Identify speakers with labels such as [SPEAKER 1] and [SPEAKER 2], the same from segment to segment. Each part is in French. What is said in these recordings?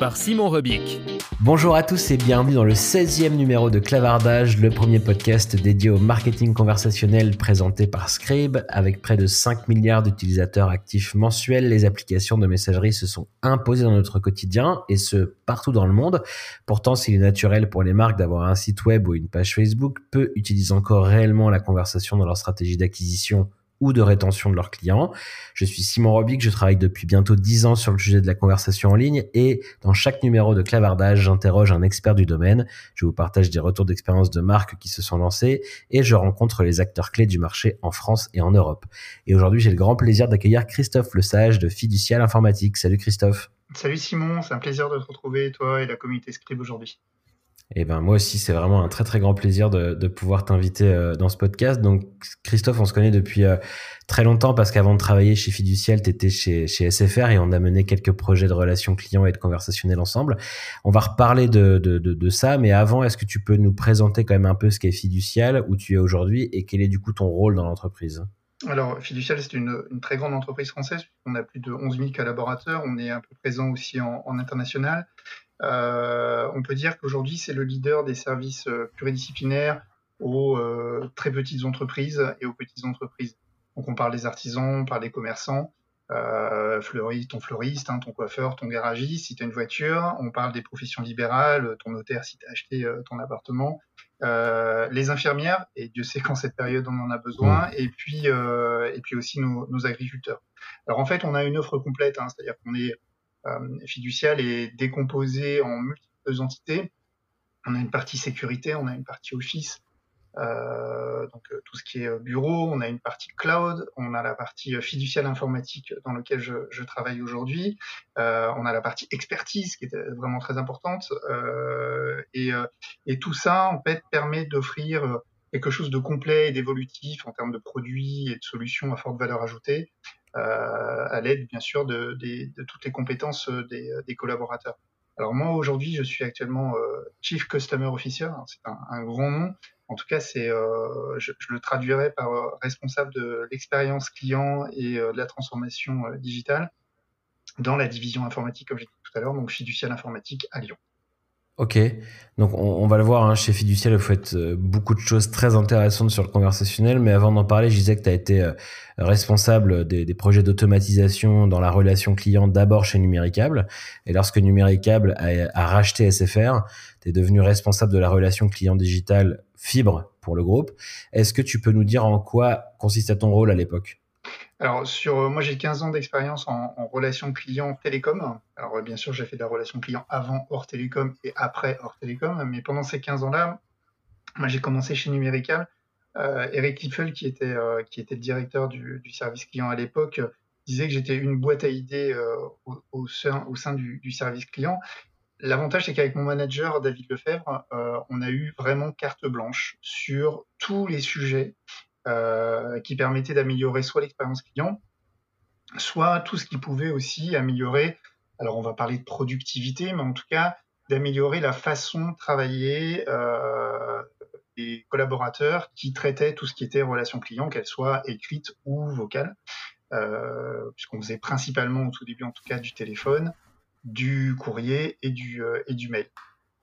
[SPEAKER 1] par Simon Rebic.
[SPEAKER 2] Bonjour à tous et bienvenue dans le 16e numéro de Clavardage, le premier podcast dédié au marketing conversationnel présenté par Scribe. Avec près de 5 milliards d'utilisateurs actifs mensuels, les applications de messagerie se sont imposées dans notre quotidien et ce partout dans le monde. Pourtant, s'il est naturel pour les marques d'avoir un site web ou une page Facebook, peu utilisent encore réellement la conversation dans leur stratégie d'acquisition ou de rétention de leurs clients. Je suis Simon Robic, je travaille depuis bientôt 10 ans sur le sujet de la conversation en ligne et dans chaque numéro de Clavardage, j'interroge un expert du domaine, je vous partage des retours d'expérience de marques qui se sont lancées et je rencontre les acteurs clés du marché en France et en Europe. Et aujourd'hui, j'ai le grand plaisir d'accueillir Christophe Lesage de Fiducial Informatique. Salut Christophe.
[SPEAKER 3] Salut Simon, c'est un plaisir de te retrouver toi et la communauté Scribe aujourd'hui.
[SPEAKER 2] Et eh ben moi aussi, c'est vraiment un très très grand plaisir de, pouvoir t'inviter euh, dans ce podcast. Donc Christophe, on se connaît depuis euh, très longtemps parce qu'avant de travailler chez Fiducial, tu étais chez, chez SFR et on a mené quelques projets de relations clients et de conversationnel ensemble. On va reparler de, de, ça, mais avant, est-ce que tu peux nous présenter quand même un peu ce qu'est Fiducial, où tu es aujourd'hui et quel est du coup ton rôle dans l'entreprise?
[SPEAKER 3] Alors, Fiducial, c'est une, une, très grande entreprise française. On a plus de 11 000 collaborateurs. On est un peu présent aussi en, en international. Euh, on peut dire qu'aujourd'hui, c'est le leader des services euh, pluridisciplinaires aux euh, très petites entreprises et aux petites entreprises. Donc, on parle des artisans, on parle des commerçants, euh, ton fleuriste, hein, ton coiffeur, ton garagiste, si tu as une voiture, on parle des professions libérales, ton notaire si tu as acheté ton appartement, euh, les infirmières, et Dieu sait qu'en cette période on en a besoin, mmh. et, puis, et puis aussi nos, nos, agriculteurs. Alors en fait, on a une offre complète, hein, c'est-à-dire qu'on est fiducial est décomposé en multiples entités. On a une partie sécurité, on a une partie office, euh, donc euh, tout ce qui est bureau, on a une partie cloud, on a la partie fiduciale informatique dans laquelle je, je travaille aujourd'hui, euh, on a la partie expertise qui est vraiment très importante, euh, et, et, tout ça en fait permet d'offrir quelque chose de complet et d'évolutif en termes de produits et de solutions à forte valeur ajoutée euh, à l'aide bien sûr de, de, de, toutes les compétences euh, des, des collaborateurs. Alors moi aujourd'hui je suis actuellement euh, Chief Customer Officer, c'est un, un, grand nom. En tout cas c'est, euh, je, je, le traduirais par responsable de l'expérience client et de la transformation digitale dans la division informatique comme j'ai dit tout à l'heure, donc fiducial informatique à Lyon.
[SPEAKER 2] Ok, donc on, on, va le voir, hein, chez Fiducial, vous faites euh, beaucoup de choses très intéressantes sur le conversationnel, mais avant d'en parler, je disais que tu as été euh, responsable des, des projets d'automatisation dans la relation client d'abord chez Numéricable, et lorsque Numéricable a, a racheté SFR, tu es devenu responsable de la relation client digitale fibre pour le groupe. Est-ce que tu peux nous dire en quoi consistait ton rôle à l'époque?
[SPEAKER 3] Alors, sur, euh, moi, j'ai 15 ans d'expérience en, en relation client télécom. Alors, bien sûr, j'ai fait de la relation client avant hors télécom et après hors télécom. Mais pendant ces 15 ans-là, moi, j'ai commencé chez Numérical. Euh, Eric Liffel, qui était, euh, qui était le directeur du, du service client à l'époque, disait que j'étais une boîte à idées euh, au, au, sein, au sein du, du service client. L'avantage, c'est qu'avec mon manager, David Lefebvre, euh, on a eu vraiment carte blanche sur tous les sujets euh, qui permettait d'améliorer soit l'expérience client, soit tout ce qui pouvait aussi améliorer, alors on va parler de productivité, mais en tout cas d'améliorer la façon de travailler euh, des collaborateurs qui traitaient tout ce qui était relation client, qu'elle soit écrite ou vocale, euh, puisqu'on faisait principalement au tout début en tout cas du téléphone, du courrier et du, et du mail.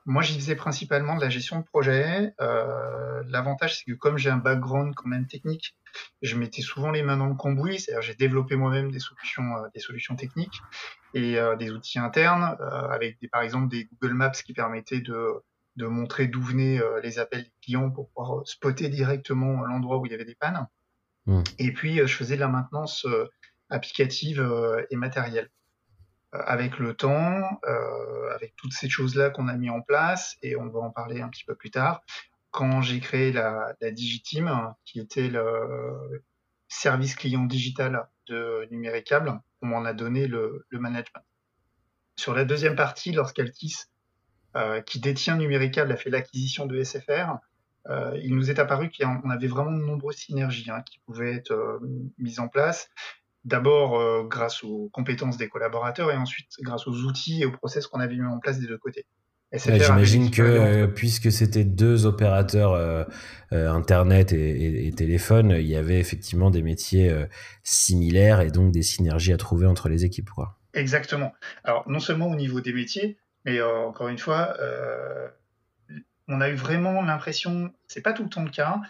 [SPEAKER 3] Moi, j'y faisais principalement de la gestion de projet. Euh, L'avantage, c'est que comme j'ai un background quand même technique, je mettais souvent les mains dans le cambouis, c'est-à-dire j'ai développé moi-même des solutions, euh, des solutions techniques. et des outils internes, avec des, par exemple des Google Maps qui permettaient de, de montrer d'où venaient les appels des clients pour pouvoir spotter directement l'endroit où il y avait des pannes. Mmh. Et puis, je faisais de la maintenance applicative et matérielle. Avec le temps, avec toutes ces choses-là qu'on a mis en place, et on va en parler un petit peu plus tard, quand j'ai créé la, la qui était le service client digital de Numéricable, on m'en a donné le, management. Sur la deuxième partie, lorsqu'Altis, euh, qui détient Numéricable, a fait l'acquisition de SFR, euh, il nous est apparu qu'on avait vraiment de nombreuses synergies hein, qui pouvaient être euh, mises en place. D'abord grâce aux compétences des collaborateurs et ensuite grâce aux outils et aux process qu'on avait mis en place des deux côtés.
[SPEAKER 2] J'imagine que euh, puisque c'était deux opérateurs euh, euh, Internet et, téléphone, il y avait effectivement des métiers similaires et donc des synergies à trouver entre les équipes. Quoi.
[SPEAKER 3] Exactement. Alors non seulement au niveau des métiers, mais encore une fois, on a eu vraiment l'impression, c'est pas tout le temps le cas,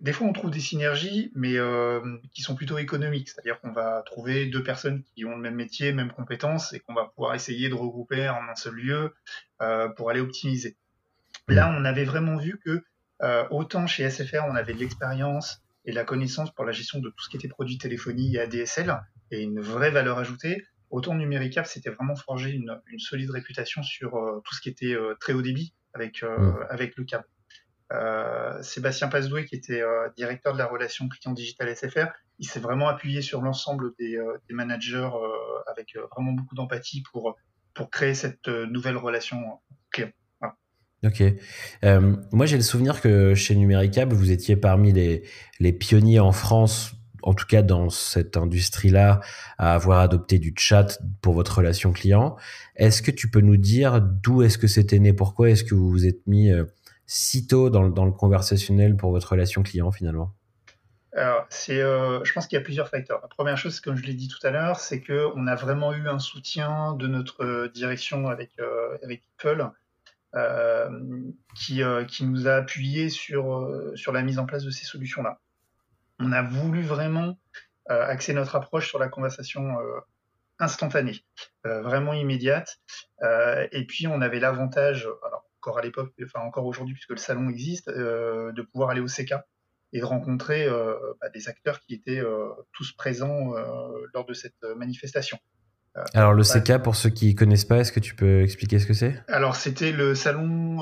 [SPEAKER 3] des fois, on trouve des synergies, mais euh, qui sont plutôt économiques. C'est-à-dire qu'on va trouver deux personnes qui ont le même métier, même compétences, et qu'on va pouvoir essayer de regrouper en un seul lieu euh, pour aller optimiser. Là, on avait vraiment vu que euh, autant chez SFR, on avait de l'expérience et de la connaissance pour la gestion de tout ce qui était produit téléphonie et ADSL, et une vraie valeur ajoutée. Autant Numéricap, c'était vraiment forgé une, solide réputation sur tout ce qui était très haut débit avec, avec le câble. Euh, Sébastien Pasdoué, qui était euh, directeur de la relation client digital SFR, il s'est vraiment appuyé sur l'ensemble des, euh, managers avec vraiment beaucoup d'empathie pour, pour créer cette nouvelle relation client.
[SPEAKER 2] Ok. moi, j'ai le souvenir que chez Numéricable, vous étiez parmi les, les pionniers en France en tout cas dans cette industrie-là, à avoir adopté du chat pour votre relation client. Est-ce que tu peux nous dire d'où est-ce que c'était né? Pourquoi est-ce que vous vous êtes mis si tôt dans, le conversationnel pour votre relation client finalement?
[SPEAKER 3] Alors, euh, je pense qu'il y a plusieurs facteurs. La première chose, comme je l'ai dit tout à l'heure, c'est qu'on a vraiment eu un soutien de notre euh, direction avec, euh, Apple, qui, qui nous a appuyé sur, sur la mise en place de ces solutions-là. On a voulu vraiment axer notre approche sur la conversation instantanée, vraiment immédiate. et puis, on avait l'avantage, alors encore à l'époque, enfin encore aujourd'hui, puisque le salon existe, euh, de pouvoir aller au CK et de rencontrer euh, bah, des acteurs qui étaient euh, tous présents lors de cette manifestation.
[SPEAKER 2] Alors le CK, pour ceux qui connaissent pas, est-ce que tu peux expliquer ce que c'est?
[SPEAKER 3] Alors c'était le salon,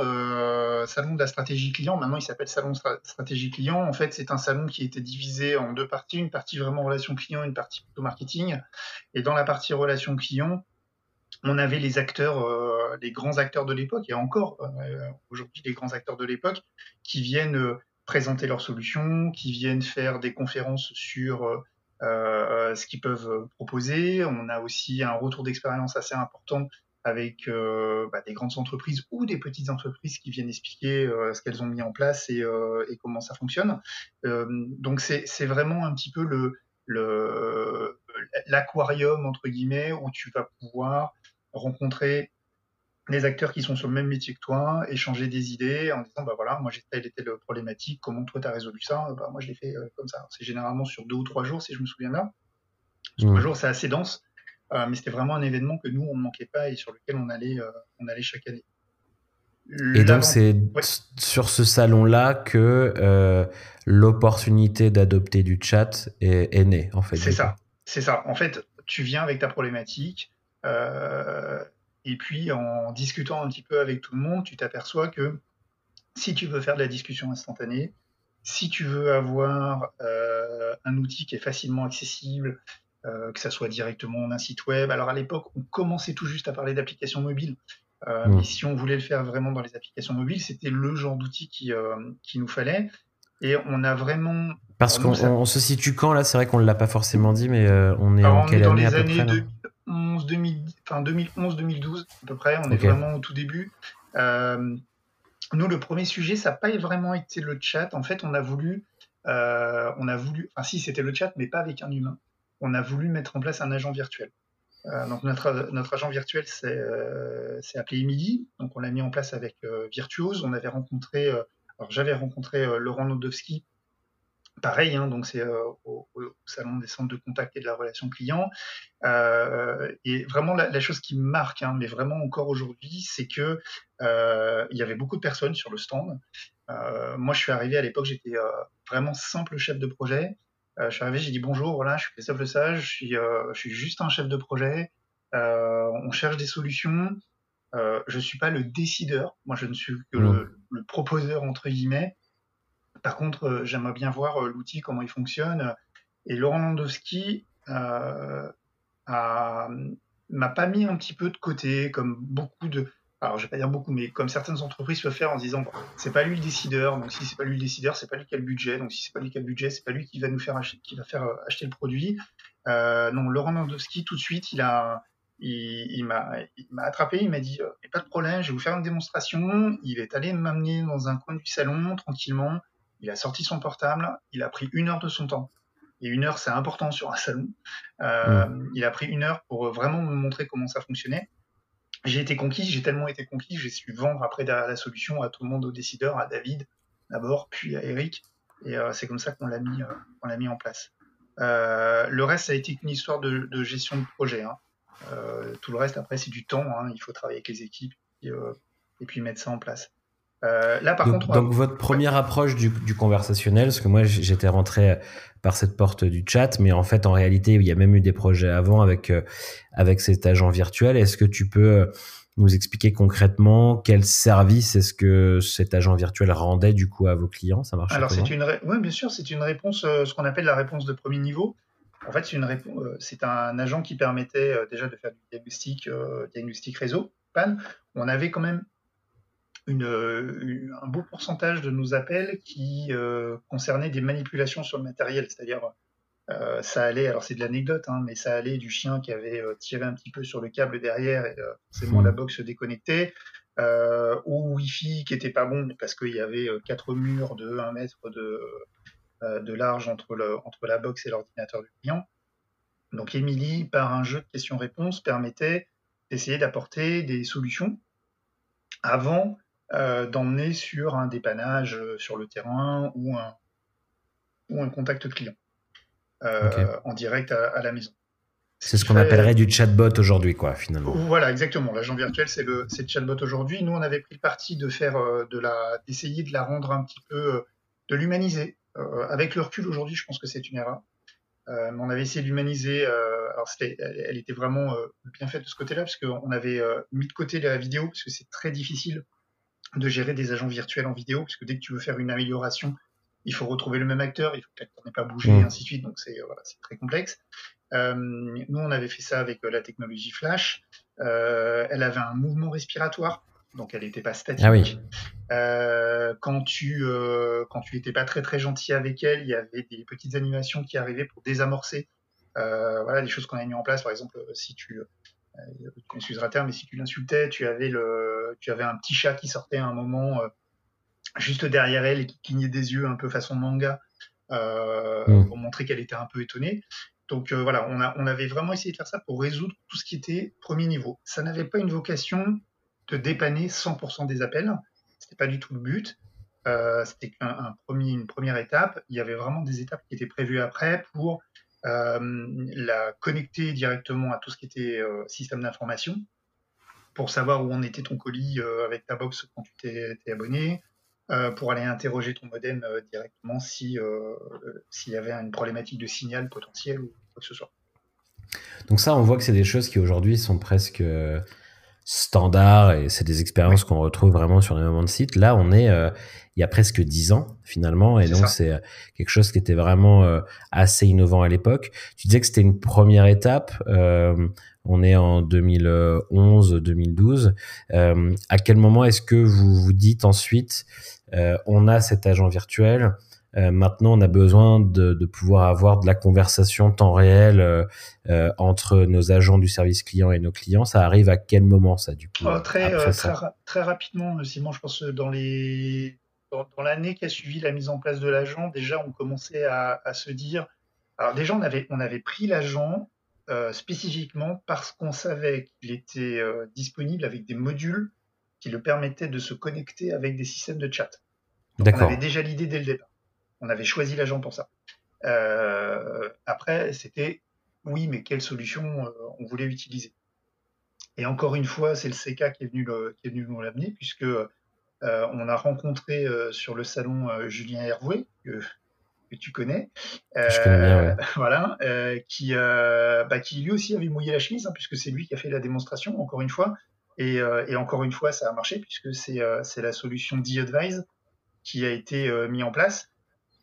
[SPEAKER 3] salon de la stratégie client. Maintenant il s'appelle salon stratégie client. En fait c'est un salon qui était divisé en deux parties, une partie vraiment relation client, une partie plutôt marketing. Et dans la partie relation client, on avait les acteurs, euh, les grands acteurs de l'époque, et encore euh, aujourd'hui les grands acteurs de l'époque, qui viennent euh, présenter leurs solutions, qui viennent faire des conférences sur ce qu'ils peuvent proposer. On a aussi un retour d'expérience assez important avec bah, des grandes entreprises ou des petites entreprises qui viennent expliquer ce qu'elles ont mis en place et, comment ça fonctionne. donc c'est vraiment un petit peu le l'aquarium entre guillemets où tu vas pouvoir rencontrer les acteurs qui sont sur le même métier que toi, échanger des idées en disant bah voilà, moi j'ai telle et telle problématique, comment toi tu as résolu ça bah, Moi je l'ai fait euh, comme ça. C'est généralement sur deux ou trois jours si je me souviens bien. Trois jours c'est assez dense, euh, mais c'était vraiment un événement que nous on ne manquait pas et sur lequel on allait, euh, on allait chaque année.
[SPEAKER 2] Et donc c'est sur ce salon-là que l'opportunité d'adopter du chat est, est, née en fait.
[SPEAKER 3] C'est ça, c'est ça. En fait, tu viens avec ta problématique euh, et puis en discutant un petit peu avec tout le monde, tu t'aperçois que si tu veux faire de la discussion instantanée, si tu veux avoir euh, un outil qui est facilement accessible, euh, que ça soit directement d'un site web. Alors à l'époque, on commençait tout juste à parler d'applications mobiles. Euh, mmh. Mais si on voulait le faire vraiment dans les applications mobiles, c'était le genre d'outil qui, qui nous fallait. Et on a vraiment.
[SPEAKER 2] Parce qu'on se situe quand là? C'est vrai qu'on ne l'a pas forcément dit, mais on est en quelle année, à peu près,
[SPEAKER 3] 2011, 2012 à peu près. On est vraiment au tout début. Euh, nous, le premier sujet, ça n'a pas vraiment été le chat. En fait, on a voulu, euh, on a voulu, enfin si c'était le chat, mais pas avec un humain. On a voulu mettre en place un agent virtuel. Euh, donc notre, notre agent virtuel, c'est appelé Emily. Donc on l'a mis en place avec Virtuose. On avait rencontré, alors j'avais rencontré Laurent Nodowski pareil, hein, donc c'est au, salon des centres de contact et de la relation client. et vraiment la, chose qui me marque, hein, mais vraiment encore aujourd'hui, c'est que il y avait beaucoup de personnes sur le stand. moi, je suis arrivé à l'époque, j'étais vraiment simple chef de projet. je suis arrivé, j'ai dit bonjour, voilà, je suis Christophe Sage, je suis, je suis juste un chef de projet. on cherche des solutions. je ne suis pas le décideur. Moi, je ne suis que le, le, proposeur entre guillemets. Par contre, euh, j'aimerais bien voir euh, l'outil, comment il fonctionne. Et Laurent Landowski euh, m'a pas mis un petit peu de côté, comme beaucoup de. Alors, je vais pas dire beaucoup, mais comme certaines entreprises peuvent faire en disant, c'est pas lui le décideur, donc si c'est pas lui le décideur, c'est pas lui qui a le budget, donc si c'est pas lui qui a le budget, c'est pas lui qui va nous faire acheter, qui va faire acheter le produit. non, Laurent Landowski, tout de suite, il a, il, m'a attrapé, il m'a dit pas de problème, je vais vous faire une démonstration. Il est allé m'amener dans un coin du salon tranquillement il a sorti son portable, il a pris une heure de son temps. Et une heure, c'est important sur un salon. Euh, mm. Il a pris une heure pour vraiment me montrer comment ça fonctionnait. J'ai été conquis, j'ai tellement été conquis, j'ai su vendre après la, solution à tout le monde, aux décideurs, à David d'abord, puis à Eric. Et euh, c'est comme ça qu'on l'a mis, euh, l'a mis en place. le reste, ça a été une histoire de, gestion de projet. Hein. tout le reste, après, c'est du temps. Hein. Il faut travailler avec les équipes et puis mettre ça en place.
[SPEAKER 2] Euh, là, par donc, contre, donc votre première approche du, conversationnel, parce que moi j'étais rentré par cette porte du chat, mais en fait en réalité il y a même eu des projets avant avec euh, avec cet agent virtuel. Est-ce que tu peux euh, nous expliquer concrètement quel service est-ce que cet agent virtuel rendait du coup à vos clients? Ça marche
[SPEAKER 3] Alors c'est une, oui bien sûr, c'est une réponse, ce qu'on appelle la réponse de premier niveau. En fait, c'est une c'est un agent qui permettait déjà de faire du diagnostic, diagnostic réseau, PAN. On avait quand même une, un beau pourcentage de nos appels qui euh, concernaient des manipulations sur le matériel, c'est-à-dire euh, ça allait, alors c'est de l'anecdote, hein, mais ça allait du chien qui avait euh, tiré un petit peu sur le câble derrière et forcément mmh. la box se déconnectait, au Wi-Fi qui était pas bon parce qu'il y avait quatre murs de 1 mètre de, de large entre, le, entre la box et l'ordinateur du client. Donc Emily, par un jeu de questions-réponses, permettait d'essayer d'apporter des solutions avant euh, d'emmener sur un dépannage euh, sur le terrain ou un, ou un contact client euh, en direct à, la maison.
[SPEAKER 2] C'est ce qu'on appellerait du chatbot aujourd'hui, quoi, finalement.
[SPEAKER 3] Voilà, exactement. L'agent virtuel, c'est le, le, chatbot aujourd'hui. Nous, on avait pris le parti de faire de la, d'essayer de la rendre un petit peu, de l'humaniser. avec le recul aujourd'hui, je pense que c'est une erreur. mais on avait essayé d'humaniser. alors, elle, elle, était vraiment bien faite de ce côté-là, parce qu'on avait mis de côté la vidéo, parce que c'est très difficile de gérer des agents virtuels en vidéo, parce que dès que tu veux faire une amélioration, il faut retrouver le même acteur, il faut que l'acteur n'ait pas bougé, et mmh. ainsi de suite. Donc c'est euh, voilà, très complexe. Euh, nous, on avait fait ça avec euh, la technologie Flash. elle avait un mouvement respiratoire, donc elle n'était pas statique. Ah oui. quand tu quand tu n'étais pas très très gentil avec elle, il y avait des petites animations qui arrivaient pour désamorcer. voilà, des choses qu'on a mis en place. Par exemple, si tu tu m'excuseras terme, mais si tu l'insultais, tu avais le, tu avais un petit chat qui sortait à un moment euh, juste derrière elle et qui clignait des yeux un peu façon manga euh, mm. pour montrer qu'elle était un peu étonnée. Donc voilà, on, a, on avait vraiment essayé de faire ça pour résoudre tout ce qui était premier niveau. Ça n'avait pas une vocation de dépanner 100% des appels. C'était pas du tout le but. C'était un, premier, une première étape. Il y avait vraiment des étapes qui étaient prévues après pour euh, la connecter directement à tout ce qui était euh, système d'information pour savoir où en était ton colis euh, avec ta box quand tu t'es abonné, pour aller interroger ton modem directement si s'il y avait une problématique de signal potentiel ou quoi que ce soit.
[SPEAKER 2] Donc ça, on voit que c'est des choses qui aujourd'hui sont presque standards et c'est des expériences qu'on retrouve vraiment sur les moments de site. Là, on est il y a presque dix ans finalement, et donc c'est euh, quelque chose qui était vraiment euh, assez innovant à l'époque. Tu disais que c'était une première étape. Euh, on est en 2011-2012. à quel moment est-ce que vous vous dites ensuite, on a cet agent virtuel, maintenant, on a besoin de, de, pouvoir avoir de la conversation temps réel euh, entre nos agents du service client et nos clients? Ça arrive à quel moment, ça, du coup
[SPEAKER 3] oh, très, très, très, rapidement, Simon. Je pense dans les dans, l'année qui a suivi la mise en place de l'agent, déjà, on commençait à, se dire. Alors, déjà, on avait, on avait pris l'agent euh, spécifiquement parce qu'on savait qu'il était euh, disponible avec des modules qui le permettaient de se connecter avec des systèmes de chat. on avait déjà l'idée dès le départ. On avait choisi l'agent pour ça. après, c'était oui, mais quelle solution on voulait utiliser. Et encore une fois, c'est le CK qui est venu, qui est venu nous l'amener, puisque on a rencontré sur le salon Julien Hervoué, que tu connais,
[SPEAKER 2] euh,
[SPEAKER 3] voilà, euh, qui, euh, bah, qui lui aussi avait mouillé la chemise, hein, puisque c'est lui qui a fait la démonstration, encore une fois. Et, et encore une fois, ça a marché, puisque c'est la solution D-Advise qui a été mis en place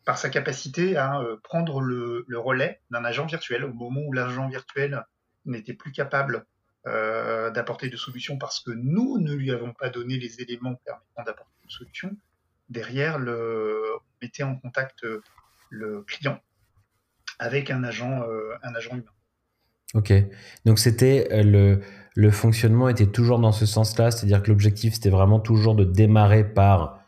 [SPEAKER 3] par sa capacité à prendre le, le relais d'un agent virtuel au moment où l'agent virtuel n'était plus capable d'apporter de solutions parce que nous ne lui avons pas donné les éléments permettant d'apporter une solution. Derrière, le, on mettait en contact le client avec un agent, euh, un agent humain.
[SPEAKER 2] Ok, donc c'était euh, le, le fonctionnement était toujours dans ce sens-là, c'est-à-dire que l'objectif c'était vraiment toujours de démarrer par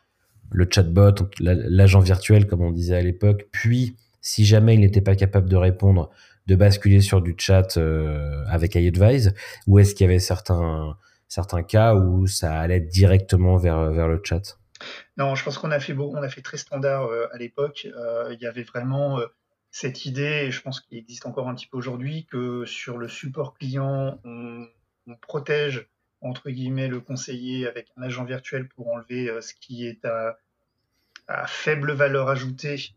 [SPEAKER 2] le chatbot, l'agent virtuel comme on disait à l'époque, puis si jamais il n'était pas capable de répondre, de basculer sur du chat euh, avec iAdvise, ou est-ce qu'il y avait certains, certains cas où ça allait directement vers, vers le chat?
[SPEAKER 3] Non, je pense qu'on a fait on a fait très standard euh, à l'époque. Euh, il y avait vraiment euh, cette idée, et je pense qu'il existe encore un petit peu aujourd'hui, que sur le support client, on, protège entre guillemets le conseiller avec un agent virtuel pour enlever ce qui est à, à, faible valeur ajoutée.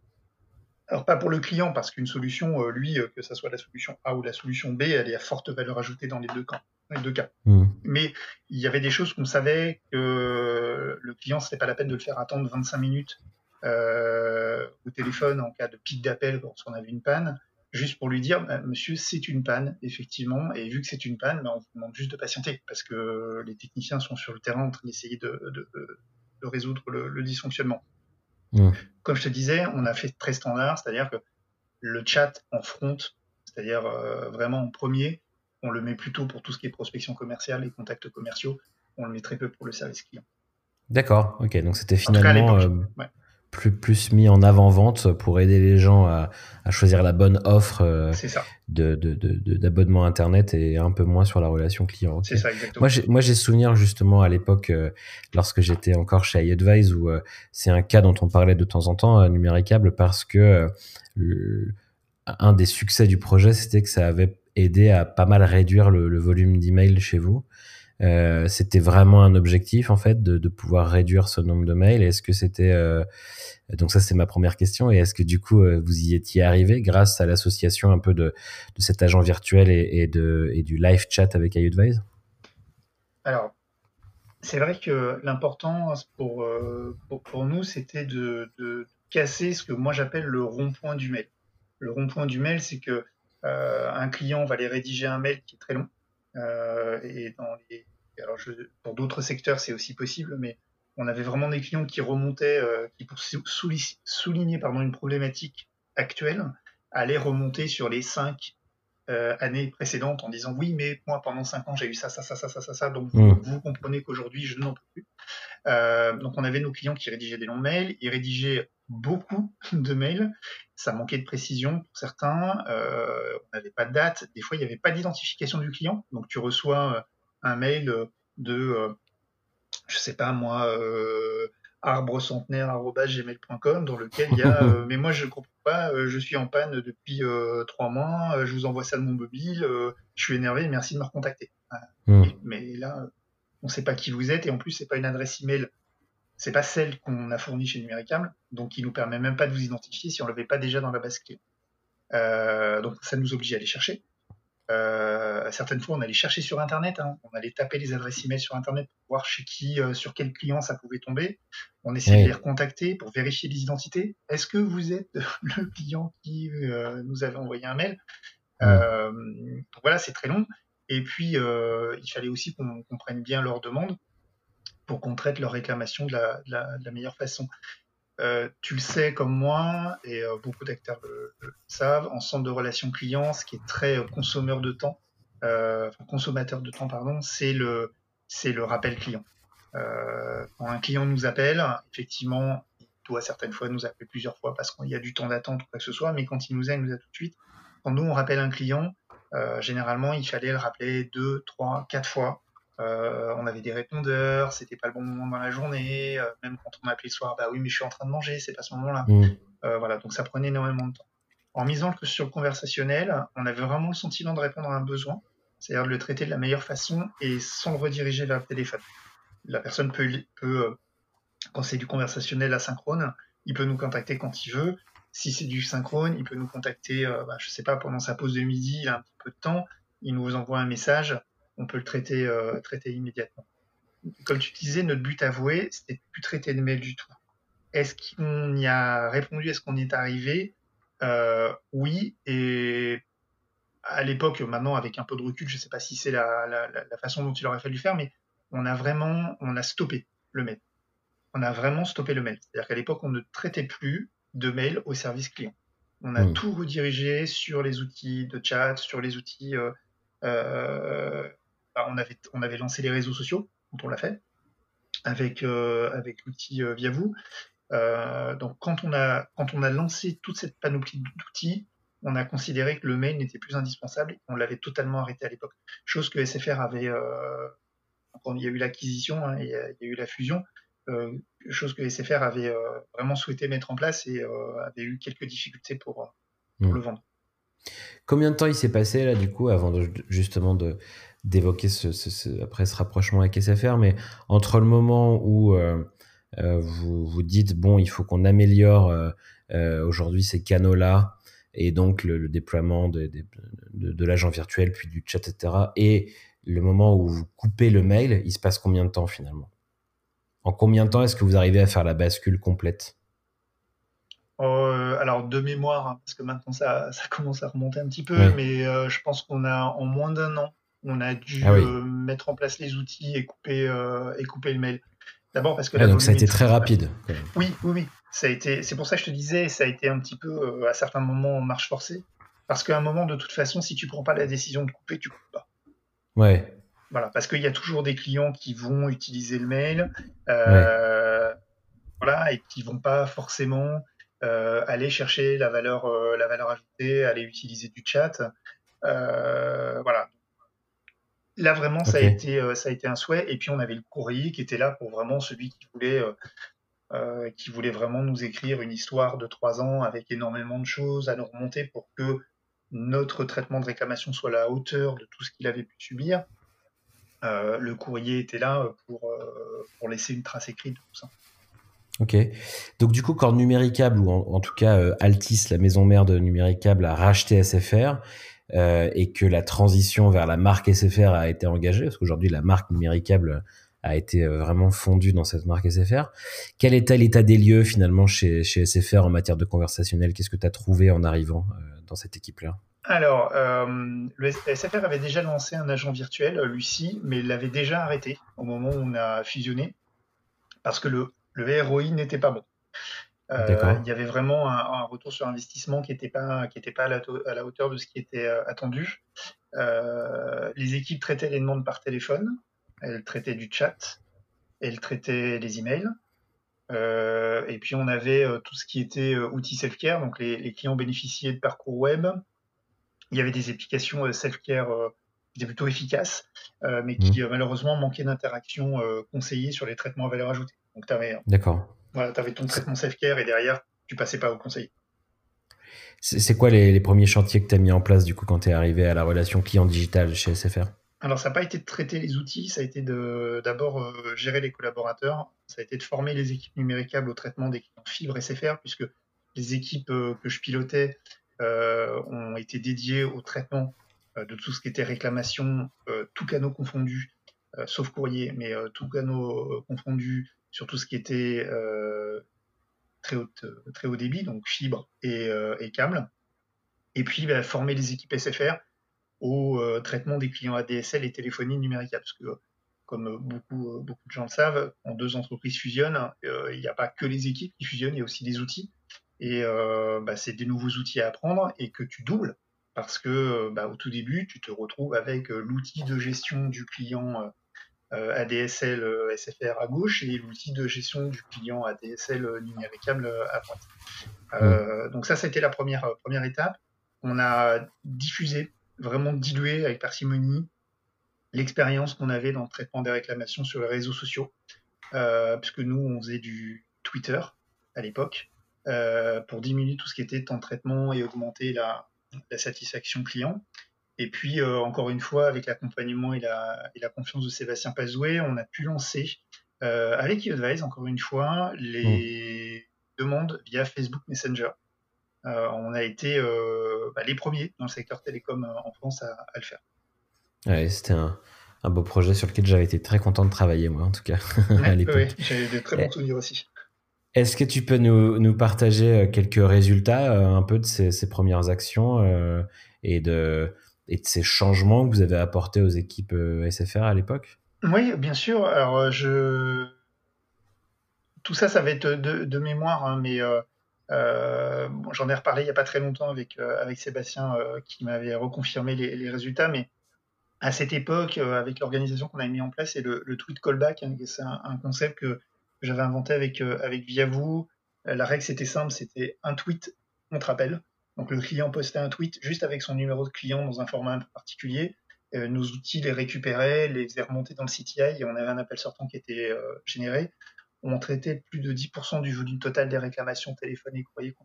[SPEAKER 3] Alors pas pour le client, parce qu'une solution, lui, que ce soit la solution A ou la solution B, elle est à forte valeur ajoutée dans les deux camps les deux cas. Mmh. Mais il y avait des choses qu'on savait que le client, ce pas la peine de le faire attendre 25 minutes euh, au téléphone en cas de pic d'appel lorsqu'on avait une panne, juste pour lui dire, bah, monsieur, c'est une panne, effectivement, et vu que c'est une panne, bah, on vous demande juste de patienter, parce que les techniciens sont sur le terrain en train d'essayer de, résoudre le, dysfonctionnement. Mmh. Comme je te disais, on a fait très standard, c'est-à-dire que le chat en front, c'est-à-dire euh, vraiment en premier, on le met plutôt pour tout ce qui est prospection commerciale et contacts commerciaux. On le met très peu pour le service client.
[SPEAKER 2] D'accord, ok. Donc c'était finalement euh, plus, plus mis en avant-vente pour aider les gens à, choisir la bonne offre euh, d'abonnement de, Internet et un peu moins sur la relation client.
[SPEAKER 3] C'est ça, exactement.
[SPEAKER 2] Moi, j'ai souvenir justement à l'époque, euh, lorsque j'étais encore chez iAdvise, où c'est un cas dont on parlait de temps en temps, numéricable, parce que un des succès du projet, c'était que ça avait aider à pas mal réduire le, volume d'emails chez vous. Euh, c'était vraiment un objectif en fait de, pouvoir réduire ce nombre de mails. Est-ce que c'était euh, donc ça c'est ma première question et est-ce que du coup euh, vous y étiez arrivé grâce à l'association un peu de, de cet agent virtuel et, de, et du live chat avec iAdvise?
[SPEAKER 3] Alors c'est vrai que l'important pour, pour, pour, nous c'était de, de, casser ce que moi j'appelle le rond-point du mail. Le rond-point du mail c'est que un client va aller rédiger un mail qui est très long. Euh, et dans les, alors pour d'autres secteurs, c'est aussi possible, mais on avait vraiment des clients qui remontaient, euh, qui pour souligner pardon, une problématique actuelle, allaient remonter sur les cinq années précédentes en disant oui, mais moi pendant cinq ans j'ai eu ça, ça, ça, ça, ça, ça, donc vous, mmh. vous comprenez qu'aujourd'hui je n'en peux plus. donc on avait nos clients qui rédigeaient des longs mails, ils rédigeaient beaucoup de mails. Ça manquait de précision pour certains. Euh, on n'avait pas de date. Des fois, il n'y avait pas d'identification du client. Donc, tu reçois euh, un mail de, euh, je sais pas moi, euh, arbrecentenaire.gmail.com dans lequel il y a euh, mais moi je comprends pas, je suis en panne depuis trois mois, je vous envoie ça de mon mobile, je suis énervé, merci de me recontacter. Hmm. Mais là, on ne sait pas qui vous êtes et en plus c'est pas une adresse email c'est pas celle qu'on a fournie chez Numéricam, donc il nous permet même pas de vous identifier si on l'avait pas déjà dans la base clé. Euh, donc ça nous oblige à aller chercher. Euh, certaines fois, on allait chercher sur Internet, hein. on allait taper les adresses email sur Internet pour voir chez qui, euh, sur quel client ça pouvait tomber. On essayait de les recontacter pour vérifier les identités. Est-ce que vous êtes le client qui nous avait envoyé un mail? Voilà, c'est très long. Et puis, il fallait aussi qu'on prenne bien leur demande pour qu'on traite leurs réclamations de la, meilleure façon. Euh, tu le sais comme moi, et euh, beaucoup d'acteurs le, savent, en centre de relations clients, ce qui est très euh, de temps, consommateur de temps, pardon, c'est le, c'est le rappel client. quand un client nous appelle, effectivement, il doit certaines fois nous appeler plusieurs fois parce qu'il y a du temps d'attente ou quoi que ce soit, mais quand il nous a, il nous a tout de suite. Quand nous, on rappelle un client, généralement, il fallait le rappeler deux, trois, quatre fois euh, on avait des répondeurs, c'était pas le bon moment dans la journée. Euh, même quand on appelait le soir, bah oui, mais je suis en train de manger, c'est pas ce moment-là. Mm. voilà, donc ça prenait énormément de temps. En misant sur le conversationnel, on avait vraiment le sentiment de répondre à un besoin, c'est-à-dire de le traiter de la meilleure façon et sans le rediriger vers le téléphone. La personne peut, peut quand c'est du conversationnel asynchrone, il peut nous contacter quand il veut. Si c'est du synchrone, il peut nous contacter, euh, bah, je sais pas, pendant sa pause de midi, il a un petit peu de temps, il nous envoie un message, on peut le traiter, euh, traiter immédiatement. Comme tu disais, notre but avoué, c'était de plus traiter de mail du tout. Est-ce qu'on y a répondu? Est-ce qu'on y est arrivé? Euh, Oui, et à l'époque, maintenant avec un peu de recul, je ne sais pas si c'est la, la, la, façon dont il aurait fallu faire, mais on a vraiment, on a stoppé le mail on a vraiment stoppé le mail. C'est-à-dire qu'à l'époque, on ne traitait plus de mail au service client. On a hmm. tout redirigé sur les outils de chat, sur les outils. Euh, euh, bah, on, avait, on avait lancé les réseaux sociaux, quand on l'a fait, avec, euh, avec l'outil via vous. donc, quand on, a, quand on a lancé toute cette panoplie d'outils, on a considéré que le mail n'était plus indispensable et on l'avait totalement arrêté à l'époque. Chose que SFR avait, quand il y a eu l'acquisition, hein, il y a eu la fusion, euh, chose que SFR avait euh, vraiment souhaité mettre en place et euh, avait eu quelques difficultés pour, hmm. le vendre.
[SPEAKER 2] Combien de temps il s'est passé là du coup avant justement de d'évoquer ce, après ce rapprochement avec SFR, mais entre le moment où vous vous dites bon il faut qu'on améliore aujourd'hui ces canaux là et donc le, déploiement de, de l'agent virtuel puis du chat etc et le moment où vous coupez le mail, il se passe combien de temps finalement? En combien de temps est-ce que vous arrivez à faire la bascule complète?
[SPEAKER 3] Euh, alors de mémoire, hein, parce que maintenant ça, commence à remonter un petit peu, mais euh, je pense qu'on a en moins d'un an, on a dû ah euh, mettre en place les outils et couper, et couper le mail. D'abord parce que
[SPEAKER 2] donc ça a été très rapide.
[SPEAKER 3] Oui, oui, oui. Ça a été. C'est pour ça que je te disais, ça a été un petit peu à certains moments en marche forcée, parce qu'à un moment de toute façon, si tu prends pas la décision de couper, tu coupes pas.
[SPEAKER 2] Ouais.
[SPEAKER 3] Voilà, parce qu'il y a toujours des clients qui vont utiliser le mail, euh, voilà, et qui vont pas forcément euh, aller chercher la valeur, euh, la valeur ajoutée, aller utiliser du chat, voilà. Là vraiment, ça a été, ça a été un souhait. Et puis on avait le courrier qui était là pour vraiment celui qui voulait, qui voulait vraiment nous écrire une histoire de trois ans avec énormément de choses à nous remonter pour que notre traitement de réclamation soit à la hauteur de tout ce qu'il avait pu subir. Euh, le courrier était là euh, pour, euh, pour laisser une trace écrite de tout ça.
[SPEAKER 2] Ok. Donc du coup, quand Numéricable, ou en, tout cas Altis, la maison mère de Numéricable, a racheté SFR, et que la transition vers la marque SFR a été engagée, parce qu'aujourd'hui la marque Numéricable a été vraiment fondue dans cette marque SFR. Quel était l'état des lieux finalement chez, SFR en matière de conversationnel? Qu'est-ce que tu as trouvé en arrivant dans cette équipe-là?
[SPEAKER 3] Alors, euh, le SFR avait déjà lancé un agent virtuel, euh, Lucie, mais l'avait déjà arrêté au moment où on a fusionné, parce que le, le ROI n'était pas bon. Euh, il y avait vraiment un, retour sur investissement qui n'était pas, qui pas à, la, hauteur de ce qui était attendu. les équipes traitaient les demandes par téléphone, elles traitaient du chat, elles traitaient les emails. et puis on avait tout ce qui était outils self-care, donc les, les, clients bénéficiaient de parcours web, il y avait des applications euh, self-care euh, qui étaient plutôt efficaces, euh, mais qui mmh. malheureusement manquaient d'interaction conseillée sur les traitements à valeur ajoutée. Donc tu avais, voilà, avais ton traitement self-care et derrière, tu passais pas au conseiller.
[SPEAKER 2] C'est quoi les, premiers chantiers que tu as mis en place du coup quand tu es arrivé à la relation client digital chez SFR
[SPEAKER 3] Alors ça n'a pas été de traiter les outils, ça a été d'abord gérer les collaborateurs, ça a été de former les équipes numéricables au traitement des clients fibres SFR, puisque les équipes que je pilotais euh, ont été dédiés au traitement euh, de tout ce qui était réclamation, euh, tous canaux confondus, sauf courrier, mais tous canaux confondus sur tout ce qui était très, haute, très haut débit, donc fibre et, et câble. Et puis bah, former les équipes SFR au traitement des clients ADSL et téléphonie numérique. Parce que, comme beaucoup, de gens le savent, quand deux entreprises fusionnent, il n'y a pas que les équipes qui fusionnent, il y a aussi des outils. Et euh, bah, c'est des nouveaux outils à apprendre et que tu doubles parce que bah, au tout début, tu te retrouves avec euh, l'outil de gestion du client euh, ADSL SFR à gauche et l'outil de gestion du client ADSL numéricable à droite. Donc ça, c'était la première, première étape. On a diffusé, vraiment dilué avec parcimonie l'expérience qu'on avait dans le traitement des réclamations sur les réseaux sociaux, puisque nous, on faisait du Twitter à l'époque. pour diminuer tout ce qui était temps de traitement et augmenter la, satisfaction client. Et puis, encore une fois, avec l'accompagnement et la, et la, confiance de Sébastien Pazoué, on a pu lancer avec eAdvise, encore une fois, les mmh. demandes via Facebook Messenger. on a été bah, les premiers dans le secteur télécom en France à, à le faire.
[SPEAKER 2] Ouais, c'était un, un beau projet sur lequel j'avais été très content de travailler, moi, en tout cas,
[SPEAKER 3] à l'époque. Oui, j'ai des très bons souvenirs aussi.
[SPEAKER 2] Est-ce que tu peux nous, nous, partager euh, quelques résultats euh, un peu de ces, ces premières actions euh, et, de, et de ces changements que vous avez apportés aux équipes SFR à l'époque?
[SPEAKER 3] Oui, bien sûr. Je... tout ça, ça va être de, mémoire, hein, mais j'en ai reparlé il n'y a pas très longtemps avec, Sébastien qui m'avait reconfirmé les, résultats, mais à cette époque, euh, avec l'organisation qu'on avait mis en place, c'est le, tweet callback. Hein, c'est un, concept que j'avais inventé avec, euh, avec. Euh, la règle, c'était simple, c'était un tweet contre appel. Donc le client postait un tweet juste avec son numéro de client dans un format un peu particulier. nos outils les récupéraient, les faisaient remonter dans le CTI et on avait un appel sortant qui était généré. On traitait plus de 10% du volume total des réclamations téléphoniques, courrier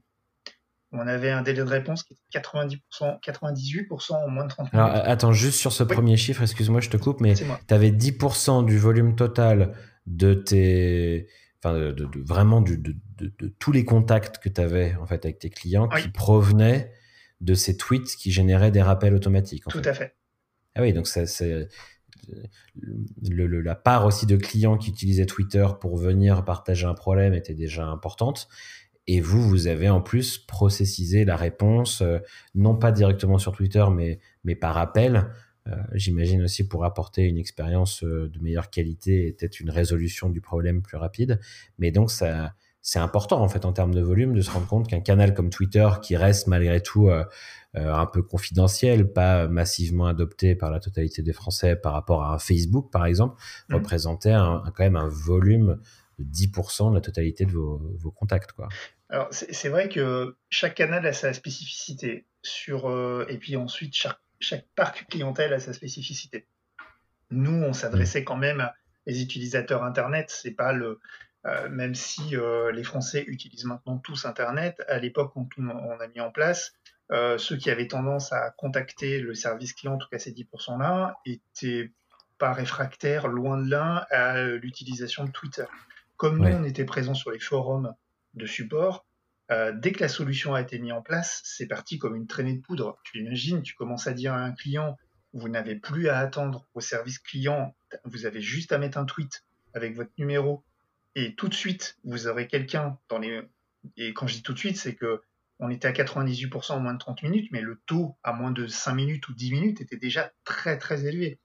[SPEAKER 3] on avait un délai de réponse qui était 90%, 98% en moins de 30 minutes.
[SPEAKER 2] Alors, attends, juste sur ce premier chiffre, excuse-moi, je te coupe, mais tu avais 10% du volume total de tes. Enfin, de, vraiment de, tous les contacts que tu avais en fait, avec tes clients qui provenaient de ces tweets qui généraient des rappels automatiques.
[SPEAKER 3] Tout à fait.
[SPEAKER 2] Ah oui, donc ça, c'est. Le, la part aussi de clients qui utilisaient Twitter pour venir partager un problème était déjà importante. Et vous, vous avez en plus processisé la réponse, euh, non pas directement sur Twitter, mais, mais par appel. Euh, j'imagine aussi pour apporter une expérience euh, de meilleure qualité et peut-être une résolution du problème plus rapide. Mais donc, ça, c'est important en fait en termes de volume de se rendre compte qu'un canal comme Twitter, qui reste malgré tout un peu confidentiel, pas massivement adopté par la totalité des Français par rapport à un Facebook par exemple, mmh. représentait quand même un volume de 10% de la totalité de vos, vos contacts. Quoi.
[SPEAKER 3] Alors, c'est vrai que chaque canal a sa spécificité. Sur, euh, et puis ensuite, chaque, chaque, parc clientèle a sa spécificité. Nous, on s'adressait quand même à les utilisateurs Internet. C'est pas le. Euh, même si euh, les Français utilisent maintenant tous Internet, à l'époque où on, a mis en place, ceux qui avaient tendance à contacter le service client, en tout cas ces 10%-là, étaient pas réfractaires, loin de là, à l'utilisation de Twitter. Comme nous, on était présents sur les forums de support, euh, dès que la solution a été mise en place, c'est parti comme une traînée de poudre. Tu imagines, tu commences à dire à un client, vous n'avez plus à attendre au service client, vous avez juste à mettre un tweet avec votre numéro et tout de suite, vous aurez quelqu'un dans les... Et quand je dis tout de suite, c'est que on était à 98% en moins de 30 minutes, mais le taux à moins de 5 minutes ou 10 minutes était déjà très très élevé.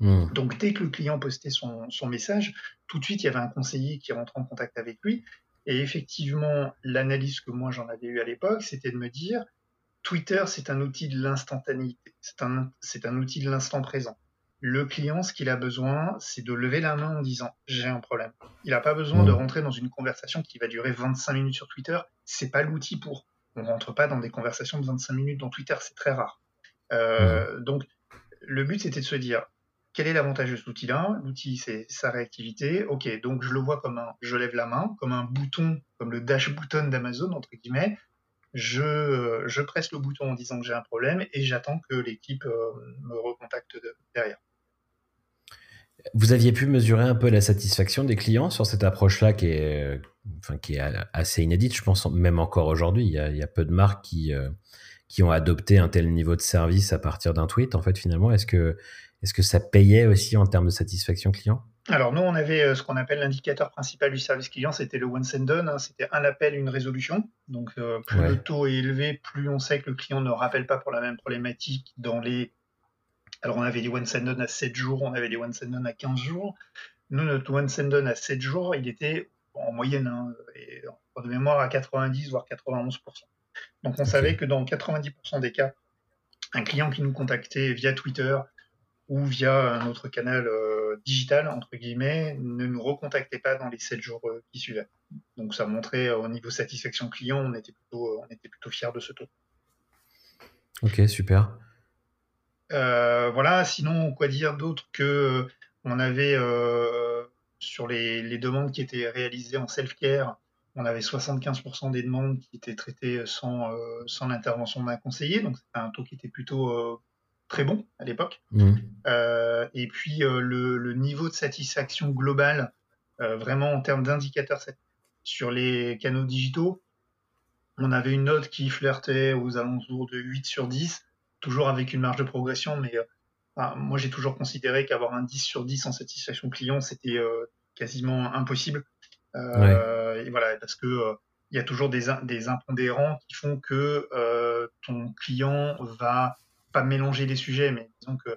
[SPEAKER 3] Hmm. Donc dès que le client postait son, son, message, tout de suite il y avait un conseiller qui rentre en contact avec lui et effectivement, l'analyse que moi j'en avais eue à l'époque, c'était de me dire, Twitter, c'est un outil de l'instantanéité, c'est un, c'est un outil de l'instant présent. Le client, ce qu'il a besoin, c'est de lever la main en disant j'ai un problème. Il n'a pas besoin de rentrer dans une conversation qui va durer 25 minutes sur Twitter. C'est pas l'outil pour. On rentre pas dans des conversations de 25 minutes dans Twitter, c'est très rare. Euh. Donc, le but, c'était de se dire quel est l'avantage de cet outil-là? L'outil, c'est sa réactivité. Ok, donc je le vois comme un je lève la main, comme un bouton, comme le dash button d'Amazon, entre guillemets. Je, je, presse le bouton en disant que j'ai un problème et j'attends que l'équipe euh, me recontacte derrière.
[SPEAKER 2] Vous aviez pu mesurer un peu la satisfaction des clients sur cette approche-là qui est, enfin, qui est assez inédite, je pense, même encore aujourd'hui. Il, il, y a peu de marques qui, euh, qui ont adopté un tel niveau de service à partir d'un tweet. En fait, finalement, est-ce que, est-ce que ça payait aussi en termes de satisfaction client?
[SPEAKER 3] Alors nous, on avait euh, ce qu'on appelle l'indicateur principal du service client, c'était le once and done, hein. c'était un appel, une résolution. Donc euh, plus le taux est élevé, plus on sait que le client ne rappelle pas pour la même problématique dans les... Alors on avait des once and done à 7 jours, on avait des once and done à 15 jours. Nous, notre once and done à 7 jours, il était en moyenne, hein, et de mémoire, à 90 voire 91%. Donc on savait que dans 90% des cas, un client qui nous contactait via Twitter, ou via un autre canal euh, digital, entre guillemets, ne nous recontactait pas dans les 7 jours euh, qui suivaient. Donc ça montrait euh, au niveau satisfaction client, on était plutôt, on était plutôt fiers de ce taux.
[SPEAKER 2] Ok, super.
[SPEAKER 3] voilà, sinon, quoi dire d'autre que on avait sur les, les, demandes qui étaient réalisées en self-care, on avait 75% des demandes qui étaient traitées sans, sans l'intervention d'un conseiller, donc c'était un taux qui était plutôt très bon à l'époque. Mmh. et puis le, le, niveau de satisfaction global, vraiment en termes d'indicateurs sur les canaux digitaux, on avait une note qui flirtait aux alentours de 8 sur 10, toujours avec une marge de progression, mais euh, moi j'ai toujours considéré qu'avoir un 10 sur 10 en satisfaction client, c'était euh, quasiment impossible. Euh, et voilà, parce que il y a toujours des, des impondérants qui font que ton client va pas mélanger les sujets, mais disons que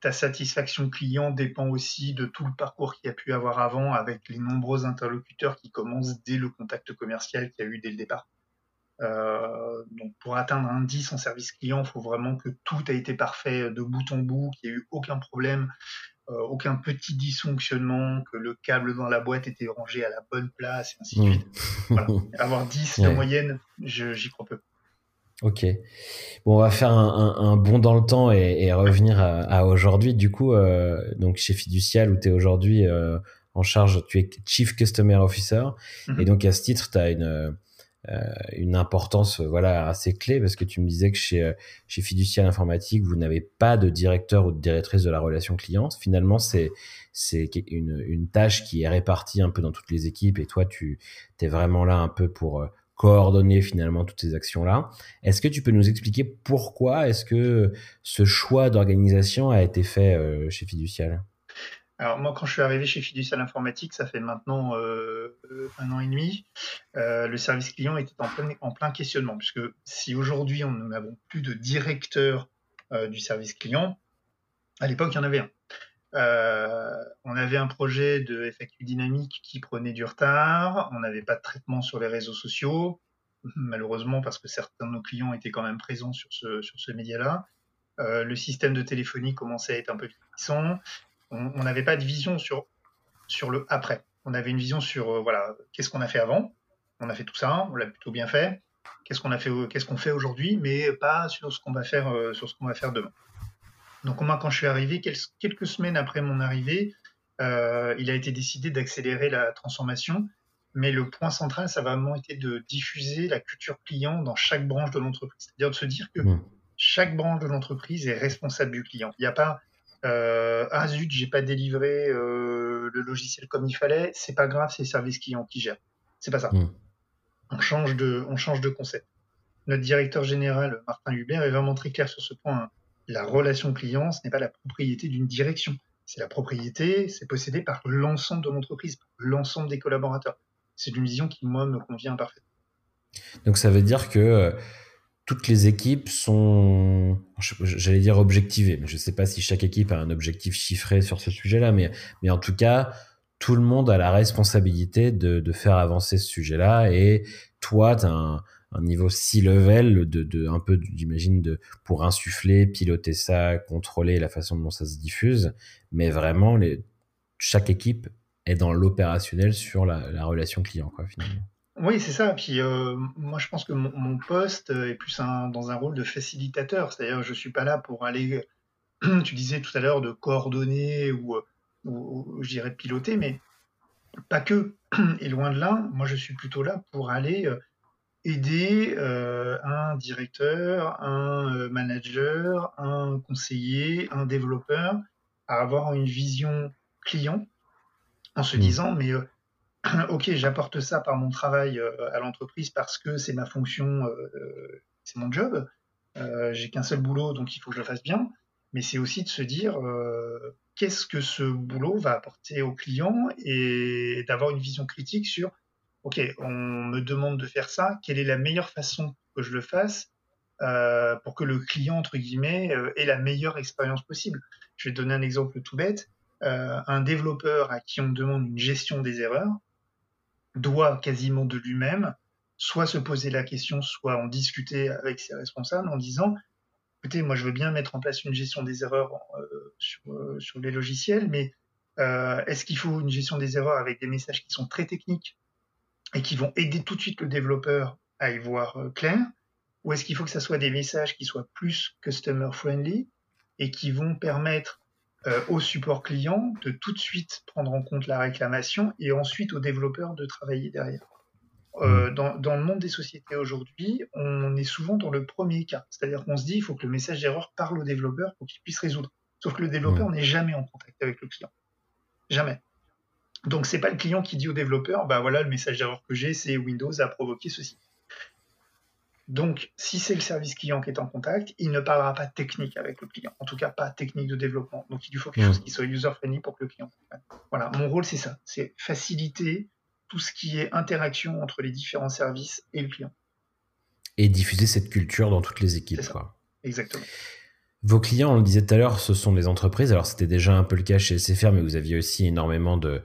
[SPEAKER 3] ta satisfaction client dépend aussi de tout le parcours qu'il y a pu avoir avant avec les nombreux interlocuteurs qui commencent dès le contact commercial qu'il y a eu dès le départ. Euh, donc pour atteindre un 10 en service client, il faut vraiment que tout a été parfait de bout en bout, qu'il n'y ait eu aucun problème, euh, aucun petit dysfonctionnement, que le câble dans la boîte était rangé à la bonne place, et ainsi de mmh. suite. Voilà. Avoir 10 de moyenne, j'y crois peu.
[SPEAKER 2] Ok. Bon, on va faire un, bond dans le temps et, revenir à, aujourd'hui. Du coup, euh, donc chez Fiducial, où tu es aujourd'hui euh, en charge, tu es Chief Customer Officer. Mhm. Et donc, à ce titre, tu as une, euh, une importance voilà, assez clé parce que tu me disais que chez, chez Fiducial Informatique, vous n'avez pas de directeur ou de directrice de la relation client. Finalement, c'est c'est une, une tâche qui est répartie un peu dans toutes les équipes et toi, tu es vraiment là un peu pour coordonner finalement toutes ces actions-là. Est-ce que tu peux nous expliquer pourquoi est-ce que ce choix d'organisation a été fait euh, chez Fiducial?
[SPEAKER 3] Alors moi, quand je suis arrivé chez Fiducial Informatique, ça fait maintenant euh, un an et demi, euh, le service client était en plein, en plein questionnement, puisque si aujourd'hui on n'avons plus de directeur du service client, à l'époque il y en avait un. Euh, on avait un projet de FAQ dynamique qui prenait du retard. On n'avait pas de traitement sur les réseaux sociaux, malheureusement parce que certains de nos clients étaient quand même présents sur ce, média-là. Euh, le système de téléphonie commençait à être un peu puissant. On n'avait pas de vision sur, le après. On avait une vision sur euh, voilà qu'est-ce qu'on a fait avant. On a fait tout ça, on l'a plutôt bien fait. Qu'est-ce qu'on a fait, qu'est-ce qu'on fait aujourd'hui, mais pas sur ce qu'on va faire demain. Donc moi, quand je suis arrivé, quelques semaines après mon arrivée, euh, il a été décidé d'accélérer la transformation. Mais le point central, ça va vraiment été de diffuser la culture client dans chaque branche de l'entreprise. C'est-à-dire de se dire que chaque branche de l'entreprise est responsable du client. Il n'y a pas euh, ah zut, j'ai pas délivré euh, le logiciel comme il fallait, c'est pas grave, c'est le service client qui gère. C'est pas ça. On change de, on change de concept. Notre directeur général Martin Hubert est vraiment très clair sur ce point la relation client, ce n'est pas la propriété d'une direction. C'est la propriété, c'est possédé par l'ensemble de l'entreprise, par l'ensemble des collaborateurs. C'est une vision qui, moi, me convient parfaitement.
[SPEAKER 2] Donc ça veut dire que euh, toutes les équipes sont, j'allais dire objectivées, mais je ne sais pas si chaque équipe a un objectif chiffré sur ce sujet-là, mais, mais en tout cas, tout le monde a la responsabilité de, de faire avancer ce sujet-là et toi, tu as un, un niveau si level de, de un peu j'imagine de pour insuffler piloter ça contrôler la façon dont ça se diffuse. Mais vraiment les, chaque équipe est dans l'opérationnel sur la, relation client quoi finalement.
[SPEAKER 3] Oui c'est ça. Puis euh, moi je pense que mon, poste est plus dans un rôle de facilitateur. C'est-à-dire je suis pas là pour aller tu disais tout à l'heure de coordonner ou, ou, je dirais piloter mais pas que. Et loin de là moi je suis plutôt là pour aller euh, aider euh, un directeur, un euh, manager, un conseiller, un développeur à avoir une vision client en se mmh. disant mais euh, ok j'apporte ça par mon travail à l'entreprise parce que c'est ma fonction, c'est mon job, j'ai qu'un seul boulot donc il faut que je le fasse bien, mais c'est aussi de se dire qu'est-ce que ce boulot va apporter au client et d'avoir une vision critique sur OK, on me demande de faire ça, quelle est la meilleure façon que je le fasse euh, pour que le client, entre guillemets, euh, ait la meilleure expérience possible. Je vais donner un exemple tout bête. Euh, un développeur à qui on demande une gestion des erreurs doit quasiment de lui-même soit se poser la question, soit en discuter avec ses responsables en disant écoutez, moi je veux bien mettre en place une gestion des erreurs sur, sur, les logiciels, mais est-ce qu'il faut une gestion des erreurs avec des messages qui sont très techniques et qui vont aider tout de suite le développeur à y voir euh, clair Ou est-ce qu'il faut que ça soit des messages qui soient plus customer friendly et qui vont permettre au support client de tout de suite prendre en compte la réclamation et ensuite aux développeurs de travailler derrière? Euh, dans, dans, le monde des sociétés aujourd'hui, on est souvent dans le premier cas. C'est-à-dire qu'on se dit, il faut que le message d'erreur parle au développeur pour qu'il puisse résoudre. Sauf que le développeur n'est jamais en contact avec le client. Jamais. Donc, c'est pas le client qui dit au développeur, bah voilà, le message d'erreur que j'ai, c'est Windows a provoqué ceci. Donc, si c'est le service client qui est en contact, il ne parlera pas technique avec le client. En tout cas, pas technique de développement. Donc, il lui faut quelque chose qui soit user-friendly pour que le client Voilà, mon rôle, c'est ça. C'est faciliter tout ce qui est interaction entre les différents services et le client.
[SPEAKER 2] Et diffuser cette culture dans toutes les équipes.
[SPEAKER 3] Exactement.
[SPEAKER 2] Vos clients, on le disait tout à l'heure, ce sont les entreprises. Alors, c'était déjà un peu le cas chez SFR, mais vous aviez aussi énormément de,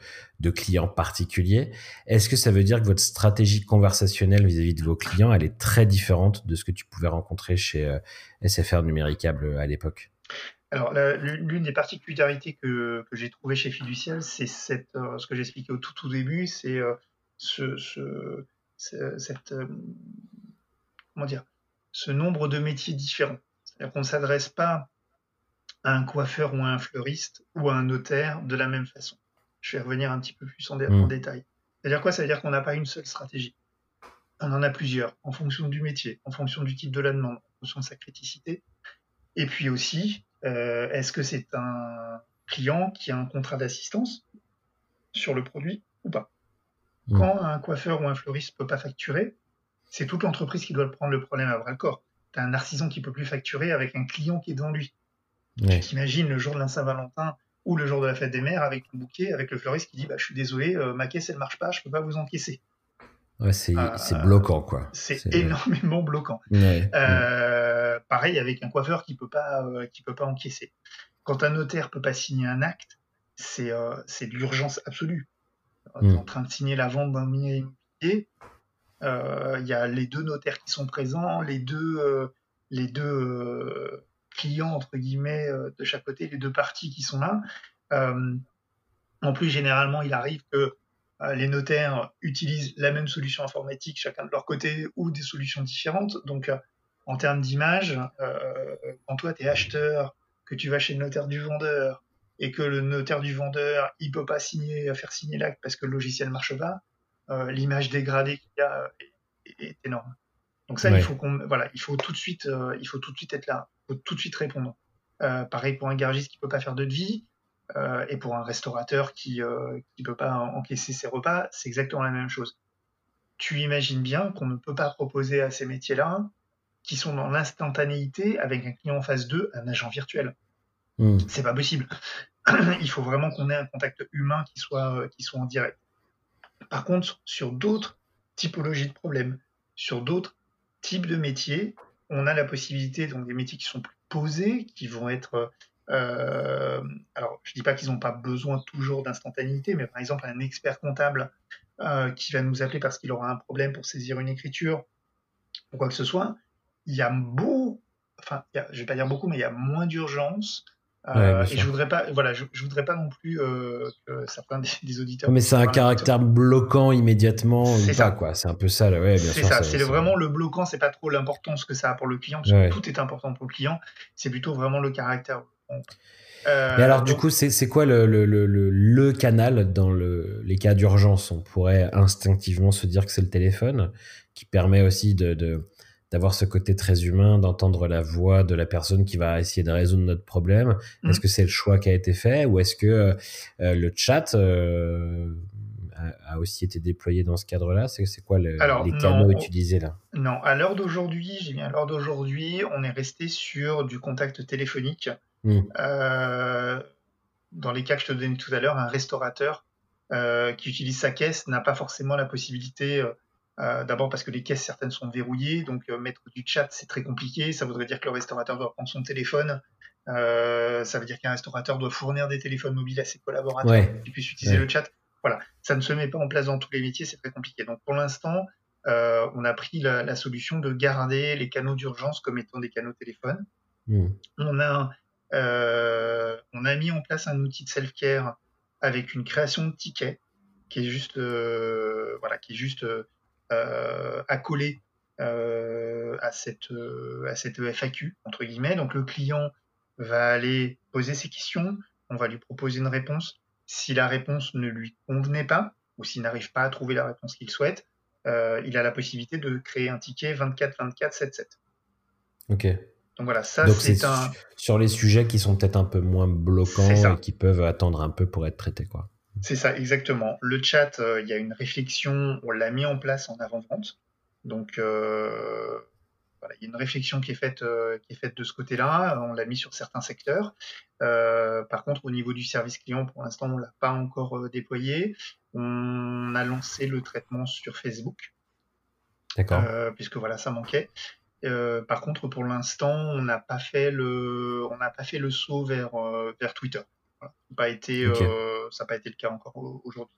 [SPEAKER 2] clients particuliers. Est-ce que ça veut dire que votre stratégie conversationnelle vis-à-vis de vos clients, elle est très différente de ce que tu pouvais rencontrer chez euh, SFR Numéricable à l'époque?
[SPEAKER 3] Alors, l'une des particularités que, j'ai trouvées chez Fiducial, c'est euh, ce que j'expliquais au tout, début, c'est euh, ce, euh, ce nombre de métiers différents. C'est-à-dire qu'on ne s'adresse pas à un coiffeur ou à un fleuriste ou à un notaire de la même façon. Je vais revenir un petit peu plus en, mmh. détail. C'est-à-dire quoi? Ça veut dire qu'on n'a pas une seule stratégie. On en a plusieurs, en fonction du métier, en fonction du type de la demande, en fonction de sa criticité. Et puis aussi, euh, est-ce que c'est un client qui a un contrat d'assistance sur le produit ou pas? Mmh. Quand un coiffeur ou un fleuriste ne peut pas facturer, c'est toute l'entreprise qui doit prendre le problème à bras le corps. As un artisan qui peut plus facturer avec un client qui est devant lui. Tu t'imagines le jour de la Saint-Valentin ou le jour de la fête des mères avec le bouquet, avec le fleuriste qui dit bah, Je suis désolé, euh, ma caisse elle marche pas, je peux pas vous encaisser.
[SPEAKER 2] Ouais, c'est euh, bloquant, quoi.
[SPEAKER 3] C'est énormément bloquant. pareil avec un coiffeur qui peut pas, euh, qui peut pas encaisser. Quand un notaire peut pas signer un acte, c'est euh, de l'urgence absolue. Tu es mm. en train de signer la vente d'un bien immobilier. Il y a les deux notaires qui sont présents, les deux, les deux clients entre guillemets de chaque côté, les deux parties qui sont là. en plus, généralement, il arrive que euh, les notaires utilisent la même solution informatique chacun de leur côté ou des solutions différentes. Donc, euh, en termes d'image, euh, quand toi, tu es acheteur, que tu vas chez le notaire du vendeur et que le notaire du vendeur, il peut pas signer, faire signer l'acte parce que le logiciel marche pas, l'image dégradée qu'il y a est, énorme. Donc ça, il faut qu'on, voilà, il faut tout de suite, il faut tout de suite être là, il faut tout de suite répondre. pareil pour un garagiste qui peut pas faire de devis, euh, et pour un restaurateur qui ne euh, peut pas encaisser ses repas, c'est exactement la même chose. Tu imagines bien qu'on ne peut pas proposer à ces métiers-là, qui sont dans l'instantanéité, avec un client en face d'eux, un agent virtuel. Hmm. C'est pas possible. Il faut vraiment qu'on ait un contact humain qui soit, euh, qui soit en direct. Par contre, sur d'autres typologies de problèmes, sur d'autres types de métiers, on a la possibilité, donc des métiers qui sont plus posés, qui vont être euh, alors, je ne dis pas qu'ils n'ont pas besoin toujours d'instantanéité, mais par exemple, un expert comptable euh, qui va nous appeler parce qu'il aura un problème pour saisir une écriture ou quoi que ce soit, il y a beau, enfin, je ne vais pas dire beaucoup, mais il y a moins d'urgence. Euh, et je voudrais pas, voilà, je, voudrais pas non plus que certains des, auditeurs.
[SPEAKER 2] Mais c'est un caractère bloquant immédiatement. C'est ça, quoi. C'est un peu ça, ouais,
[SPEAKER 3] C'est ça. C'est vraiment le bloquant. C'est pas trop l'importance que ça a pour le client. Parce que tout est important pour le client. C'est plutôt vraiment le caractère
[SPEAKER 2] euh, Mais alors, du coup, c'est quoi le, le, le, le, canal dans les cas d'urgence? On pourrait instinctivement se dire que c'est le téléphone, qui permet aussi de, d'avoir ce côté très humain, d'entendre la voix de la personne qui va essayer de résoudre notre problème. Mmh. Est-ce que c'est le choix qui a été fait ou est-ce que euh, euh, le chat a, aussi été déployé dans ce cadre-là? C'est quoi les canaux utilisés là?
[SPEAKER 3] Non, à l'heure d'aujourd'hui, j'ai bien à l'heure d'aujourd'hui, on est resté sur du contact téléphonique. Mm. Euh, dans les cas que je te donnais tout à l'heure, un restaurateur euh, qui utilise sa caisse n'a pas forcément la possibilité, euh, d'abord parce que les caisses certaines sont verrouillées, donc mettre du chat c'est très compliqué, ça voudrait dire que le restaurateur doit prendre son téléphone, ça veut dire qu'un restaurateur doit fournir des téléphones mobiles à ses collaborateurs qui puissent utiliser le chat. Voilà, ça ne se met pas en place dans tous les métiers, c'est très compliqué. Donc pour l'instant, on a pris la, solution de garder les canaux d'urgence comme étant des canaux téléphone. Mm. On a euh, on a mis en place un outil de self-care avec une création de tickets qui est juste, euh, voilà, qui est juste euh, accolé à cette à cette FAQ entre guillemets. Donc le client va aller poser ses questions. on va lui proposer une réponse. Si la réponse ne lui convenait pas, ou s'il n'arrive pas à trouver la réponse qu'il souhaite, euh, il a la possibilité de créer un ticket 24-24-7-7.
[SPEAKER 2] Ok.
[SPEAKER 3] Donc voilà, ça
[SPEAKER 2] c'est un... sur les sujets qui sont peut-être un peu moins bloquants et qui peuvent attendre un peu pour être traités. quoi.
[SPEAKER 3] C'est ça, exactement. Le chat, euh, il y a une réflexion, on l'a mis en place en avant-vente. Donc, euh, voilà, il y a une réflexion qui est faite, euh, qui est faite de ce côté-là. On l'a mis sur certains secteurs. par contre, au niveau du service client, pour l'instant, on ne l'a pas encore déployé. On a lancé le traitement sur Facebook.
[SPEAKER 2] D'accord.
[SPEAKER 3] puisque voilà, ça manquait. par contre, pour l'instant, on n'a pas fait le, on n'a pas fait le saut vers, vers Twitter. Ça n'a pas, été, ça pas été le cas encore aujourd'hui.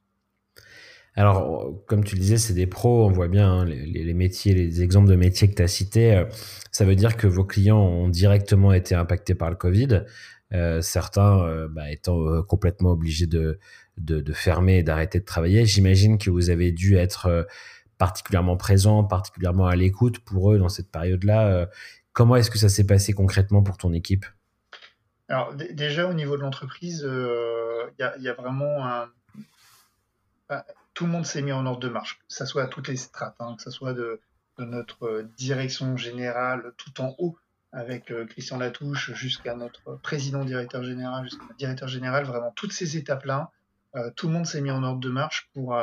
[SPEAKER 2] Alors, comme tu le disais, c'est des pros, on voit bien hein, les, métiers, les exemples de métiers que tu as cités. Euh, ça veut dire que vos clients ont directement été impactés par le Covid, euh, certains euh, bah, étant complètement obligés de, de, fermer et d'arrêter de travailler. J'imagine que vous avez dû être particulièrement présent, particulièrement à l'écoute pour eux dans cette période-là. comment est-ce que ça s'est passé concrètement pour ton équipe?
[SPEAKER 3] Alors, déjà, au niveau de l'entreprise, il y, a vraiment un tout le monde s'est mis en ordre de marche, que ce soit à toutes les strates, hein, que ce soit de, notre euh, direction générale tout en haut avec euh, Christian Latouche jusqu'à notre président directeur général, jusqu'à notre directeur général, vraiment toutes ces étapes-là, euh, tout le monde s'est mis en ordre de marche pour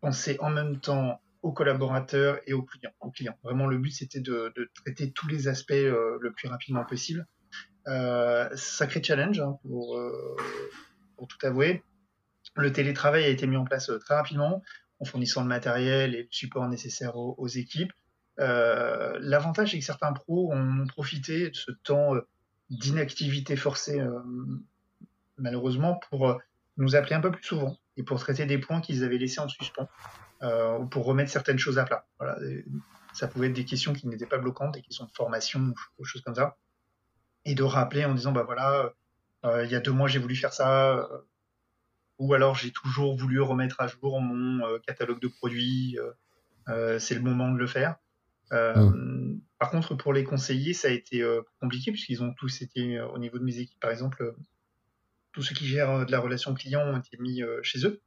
[SPEAKER 3] penser en même temps aux collaborateurs et aux clients. Aux clients. Vraiment, le but, c'était de, traiter tous les aspects le plus rapidement possible. Sacré challenge, hein, pour, pour tout avouer. Le télétravail a été mis en place euh, très rapidement en fournissant le matériel et le support nécessaire aux, équipes. Euh, l'avantage, c'est que certains pros ont profité de ce temps euh, d'inactivité forcée, malheureusement, pour nous appeler un peu plus souvent et pour traiter des points qu'ils avaient laissés en suspens ou pour remettre certaines choses à plat. Voilà, ça pouvait être des questions qui n'étaient pas bloquantes, des questions de formation ou choses comme ça. Et de rappeler en disant, bah voilà, il y a deux mois j'ai voulu faire ça, ou alors j'ai toujours voulu remettre à jour mon euh, catalogue de produits. Euh, euh, c'est le moment de le faire. Mmh. Par contre, pour les conseillers, ça a été compliqué puisqu'ils ont tous été au niveau de mes équipes, par exemple, tous ceux qui gèrent de la relation client ont été mis chez eux.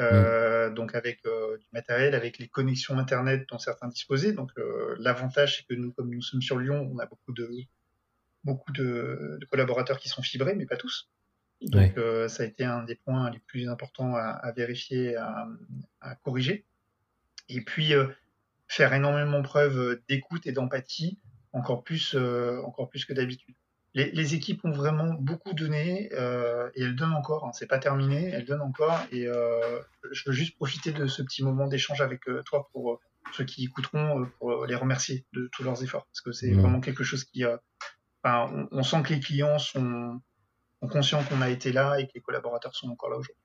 [SPEAKER 3] Mmh. donc avec du matériel, avec les connexions internet dont certains disposaient. Donc l'avantage c'est que nous, comme nous sommes sur Lyon, on a beaucoup de beaucoup de collaborateurs qui sont fibrés, mais pas tous. Donc, euh, ça a été un des points les plus importants à, vérifier, à, à, corriger. Et puis, euh, faire énormément preuve d'écoute et d'empathie, encore plus, euh, encore plus que d'habitude. Les, les, équipes ont vraiment beaucoup donné et elles donnent encore. Hein, c'est pas terminé, elles donnent encore. Et je veux juste profiter de ce petit moment d'échange avec toi pour ceux qui écouteront, pour les remercier de tous leurs efforts, parce que c'est mmh. vraiment quelque chose qui, on, sent que les clients sont conscient qu'on a été là et que les collaborateurs sont encore là aujourd'hui.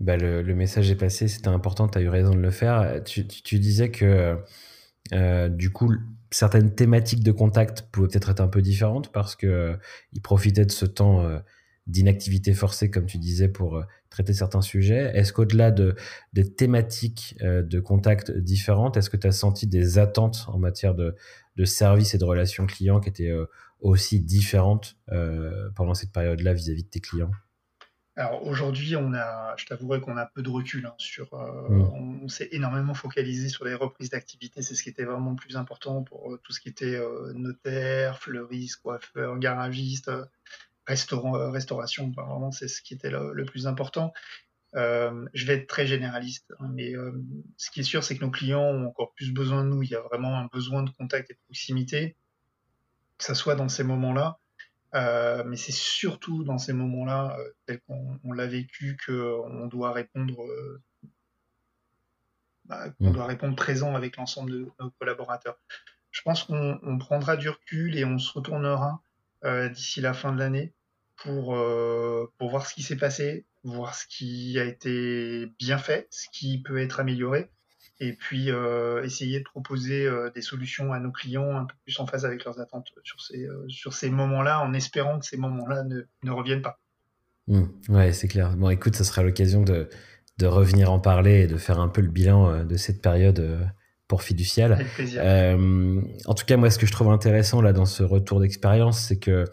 [SPEAKER 2] Bah le, message est passé, c'était important, tu as eu raison de le faire. Tu, disais que euh, du coup, certaines thématiques de contact pouvaient peut-être être un peu différentes parce qu'ils euh, profitaient de ce temps euh, d'inactivité forcée, comme tu disais, pour traiter certains sujets. Est-ce qu'au-delà de, des thématiques de contact différentes, est-ce que tu as senti des attentes en matière de, de services et de relations clients qui étaient aussi différentes euh, pendant cette période-là vis-à-vis de tes clients?
[SPEAKER 3] Alors aujourd'hui, on a, je t'avouerai qu'on a peu de recul hein, sur. Euh, mm. On, s'est énormément focalisé sur les reprises d'activité. C'est ce qui était vraiment le plus important pour euh, tout ce qui était notaire, fleuriste, coiffeur, garagiste, restaurant, restauration. vraiment, c'est ce qui était le, plus important. je vais être très généraliste, hein, mais ce qui est sûr, c'est que nos clients ont encore plus besoin de nous. Il y a vraiment un besoin de contact et de proximité que ça soit dans ces moments-là. Euh, mais c'est surtout dans ces moments-là, euh, tel qu'on l'a vécu, qu'on doit répondre, euh, bah, mmh. doit répondre présent avec l'ensemble de nos collaborateurs. Je pense qu'on prendra du recul et on se retournera d'ici la fin de l'année pour, pour voir ce qui s'est passé, voir ce qui a été bien fait, ce qui peut être amélioré, et puis euh, essayer de proposer euh, des solutions à nos clients un peu plus en phase avec leurs attentes sur ces, euh, sur ces moments-là, en espérant que ces moments-là ne, ne, reviennent pas.
[SPEAKER 2] Mmh, ouais, c'est clair. Bon, écoute, ça sera l'occasion de, de, revenir en parler et de faire un peu le bilan de cette période pour Fiducial.
[SPEAKER 3] Plaisir.
[SPEAKER 2] en tout cas, moi, ce que je trouve intéressant là dans ce retour d'expérience, c'est que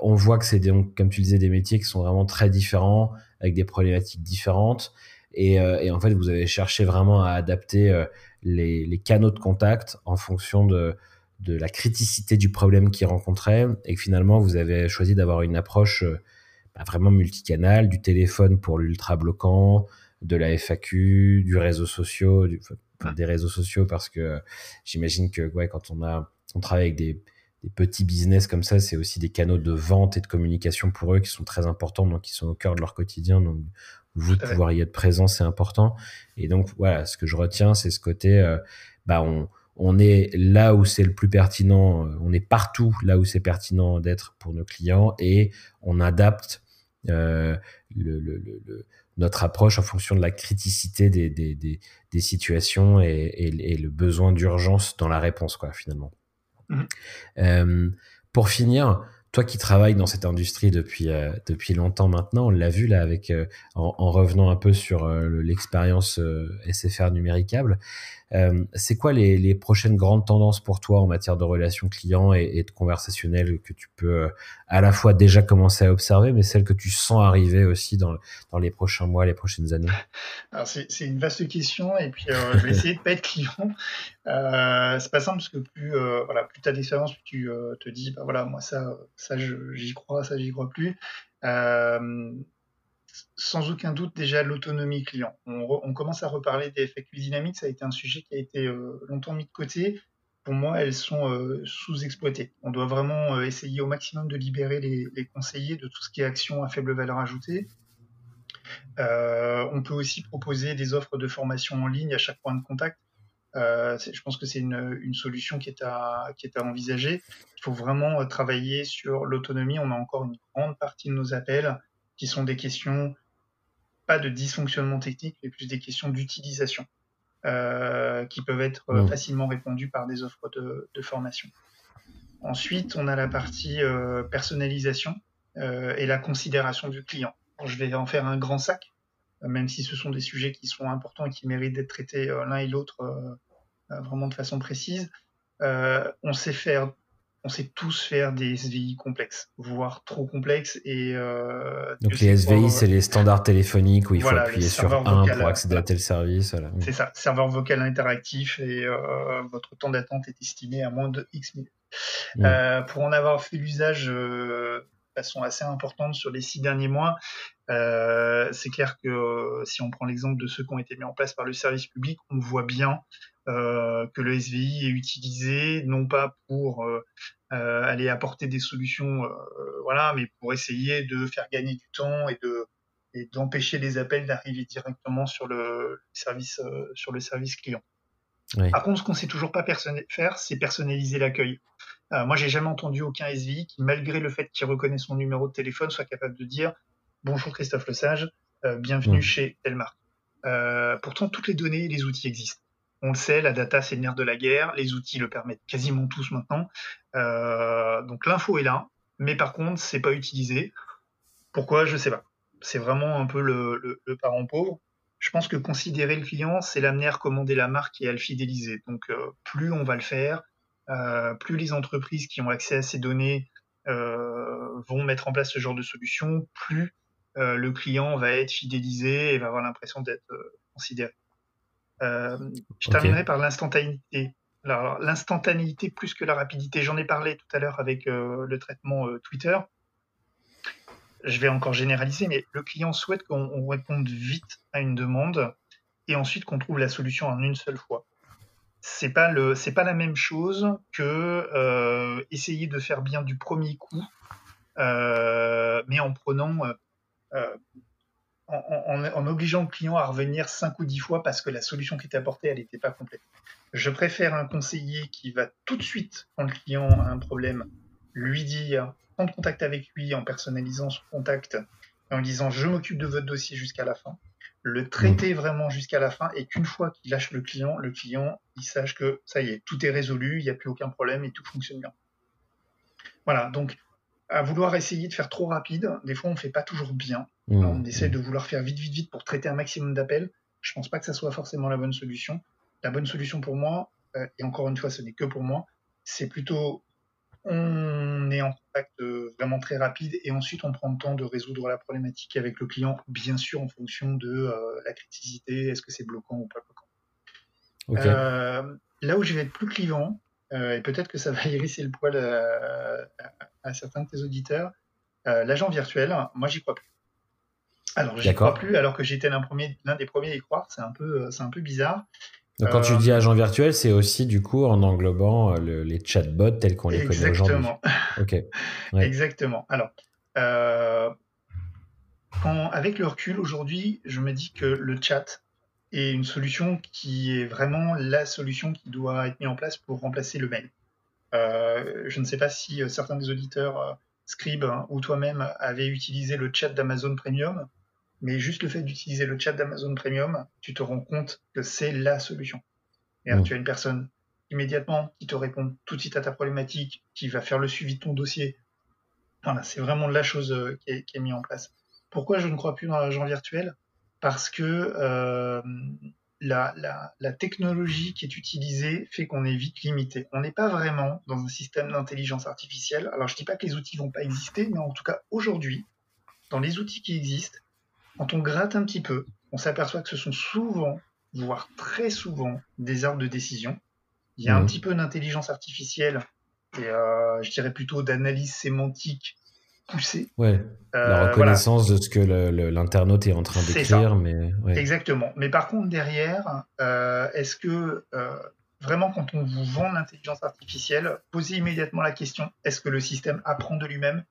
[SPEAKER 2] on voit que c'est donc, comme tu disais, des métiers qui sont vraiment très différents, avec des problématiques différentes. Et, et en fait, vous avez cherché vraiment à adapter les, les, canaux de contact en fonction de, la criticité du problème qu'ils rencontraient. Et finalement, vous avez choisi d'avoir une approche bah, vraiment multicanal, du téléphone pour l'ultra bloquant, de la FAQ, du réseau social, des réseaux sociaux parce que j'imagine que quand on a on travaille avec des, des petits business comme ça, c'est aussi des canaux de vente et de communication pour eux qui sont très importants, donc qui sont au cœur de leur quotidien. Donc vous de pouvoir y être présent, c'est important. Et donc voilà, ce que je retiens, c'est ce côté, euh, bah on on est là où c'est le plus pertinent, euh, on est partout là où c'est pertinent d'être pour nos clients et on adapte euh, le, le, le, notre approche en fonction de la criticité des, des, des, des situations et, et, et, le besoin d'urgence dans la réponse, quoi, finalement. Mmh. Euh, pour finir, toi qui travailles dans cette industrie depuis euh, longtemps maintenant, on l'a vu là avec euh, en, en, revenant un peu sur l'expérience SFR numéricable. C'est quoi les, prochaines grandes tendances pour toi en matière de relations clients et, de conversationnel que tu peux à la fois déjà commencer à observer, mais celles que tu sens arriver aussi dans, les prochains mois, les prochaines années?
[SPEAKER 3] C'est, une vaste question et puis je vais essayer de pas être client. Euh, c'est pas simple parce que plus euh, voilà plus t'as d'expérience, plus tu te dis bah voilà moi ça ça j'y crois, ça j'y crois plus. Euh, sans aucun doute déjà l'autonomie client. On, commence à reparler des FAQ dynamiques, ça a été un sujet qui a été euh, longtemps mis de côté. Pour moi, elles sont euh, sous-exploitées. On doit vraiment essayer au maximum de libérer les, conseillers de tout ce qui est action à faible valeur ajoutée. on peut aussi proposer des offres de formation en ligne à chaque point de contact. Euh, je pense que c'est une, une, solution qui est, à, qui est à envisager. Il faut vraiment euh, travailler sur l'autonomie. On a encore une grande partie de nos appels qui sont des questions, pas de dysfonctionnement technique, mais plus des questions d'utilisation, euh, qui peuvent être mmh. facilement répondues par des offres de, de, formation. Ensuite, on a la partie euh, personnalisation euh, et la considération du client. je vais en faire un grand sac même si ce sont des sujets qui sont importants et qui méritent d'être traités euh, l'un et l'autre euh, euh, vraiment de façon précise. on sait faire on sait tous faire des SVI complexes, voire trop complexes. Et, euh,
[SPEAKER 2] Donc les SVI, c'est les standards téléphoniques où il faut appuyer sur un pour accéder à tel service.
[SPEAKER 3] C'est ça, serveur vocal interactif et euh, votre temps d'attente est estimé à moins de X minutes. Euh, pour en avoir fait l'usage façon assez importante sur les six derniers mois. Euh, c'est clair que euh, si on prend l'exemple de ceux qui ont été mis en place par le service public, on voit bien euh, que le SVI est utilisé non pas pour euh, euh, aller apporter des solutions, voilà, mais pour essayer de faire gagner du temps et de et d'empêcher les appels d'arriver directement sur le service sur le service client. Par contre, ce qu'on sait toujours pas faire, c'est personnaliser l'accueil. Euh, moi, j'ai jamais entendu aucun SVI qui, malgré le fait qu'il reconnaît son numéro de téléphone, soit capable de dire bonjour Christophe Lesage, euh, bienvenue mmh. chez telle marque. Euh, pourtant, toutes les données et les outils existent. On le sait, la data c'est le nerf de la guerre. Les outils le permettent quasiment tous maintenant. Euh, donc l'info est là, mais par contre, c'est pas utilisé. Pourquoi? Je sais pas. C'est vraiment un peu le, parent pauvre je pense que considérer le client, c'est l'amener à recommander la marque et à le fidéliser. Donc, euh, plus on va le faire, euh, plus les entreprises qui ont accès à ces données vont mettre en place ce genre de solution, plus le client va être fidélisé et va avoir l'impression d'être euh, je terminerai par l'instantanéité. Alors, l'instantanéité plus que la rapidité, j'en ai parlé tout à l'heure avec le traitement Twitter je vais encore généraliser, mais le client souhaite qu'on réponde vite à une demande et ensuite qu'on trouve la solution en une seule fois. C'est pas le, c'est pas la même chose que euh, essayer de faire bien du premier coup, euh, mais en prenant, euh, en, en, obligeant le client à revenir cinq ou dix fois parce que la solution qui était apportée, elle n'était pas complète. Je préfère un conseiller qui va tout de suite, quand le client a un problème, lui dire prendre contact avec lui en personnalisant son contact et en disant je m'occupe de votre dossier jusqu'à la fin, le traiter mmh. vraiment jusqu'à la fin et qu'une fois qu'il lâche le client, le client il sache que ça y est, tout est résolu, il n'y a plus aucun problème et tout fonctionne bien. Voilà, donc à vouloir essayer de faire trop rapide, des fois on ne fait pas toujours bien. Mmh. on essaie de vouloir faire vite, vite, vite pour traiter un maximum d'appels. Je pense pas que ça soit forcément la bonne solution. La bonne solution pour moi, euh, et encore une fois ce n'est que pour moi, c'est plutôt on est en contact vraiment très rapide et ensuite on prend le temps de résoudre la problématique avec le client, bien sûr en fonction de la criticité, est-ce que c'est bloquant ou pas bloquant. là où je vais être plus clivant, et peut-être que ça va hérisser le poil à, certains de tes auditeurs, l'agent virtuel, moi j'y crois plus. Alors j'y crois plus alors que j'étais l'un des premiers à y croire, c'est un peu, c'est un peu bizarre.
[SPEAKER 2] Donc, quand tu euh, dis agent virtuel, c'est aussi du coup en englobant euh, les chatbots tels qu'on les connaît aujourd'hui.
[SPEAKER 3] Exactement. Exactement. Alors, euh, avec le recul aujourd'hui, je me dis que le chat est une solution qui est vraiment la solution qui doit être mise en place pour remplacer le mail. je ne sais pas si certains des auditeurs Scribe hein, ou toi-même avaient utilisé le chat d'Amazon Premium. Mais juste le fait d'utiliser le chat d'Amazon Premium, tu te rends compte que c'est la solution. Et mm. tu as une personne immédiatement qui te répond tout de suite à ta problématique, qui va faire le suivi de ton dossier. Voilà, c'est vraiment la chose euh, qui est, mise en place. Pourquoi je ne crois plus dans l'agent virtuel? Parce que euh, la, la, technologie qui est utilisée fait qu'on est vite limité. On n'est pas vraiment dans un système d'intelligence artificielle. Alors je ne dis pas que les outils vont pas exister, mais en tout cas aujourd'hui, dans les outils qui existent, quand on gratte un petit peu, on s'aperçoit que ce sont souvent, voire très souvent, des arbres de décision. Il y a un mhm. petit peu d'intelligence artificielle et euh, je dirais plutôt d'analyse sémantique poussée.
[SPEAKER 2] Ouais. Euh, la reconnaissance de ce que l'internaute est en train d'écrire, mais
[SPEAKER 3] exactement. Mais par contre derrière, euh, est-ce que vraiment quand on vous vend l'intelligence artificielle, posez immédiatement la question est-ce que le système apprend de lui-même?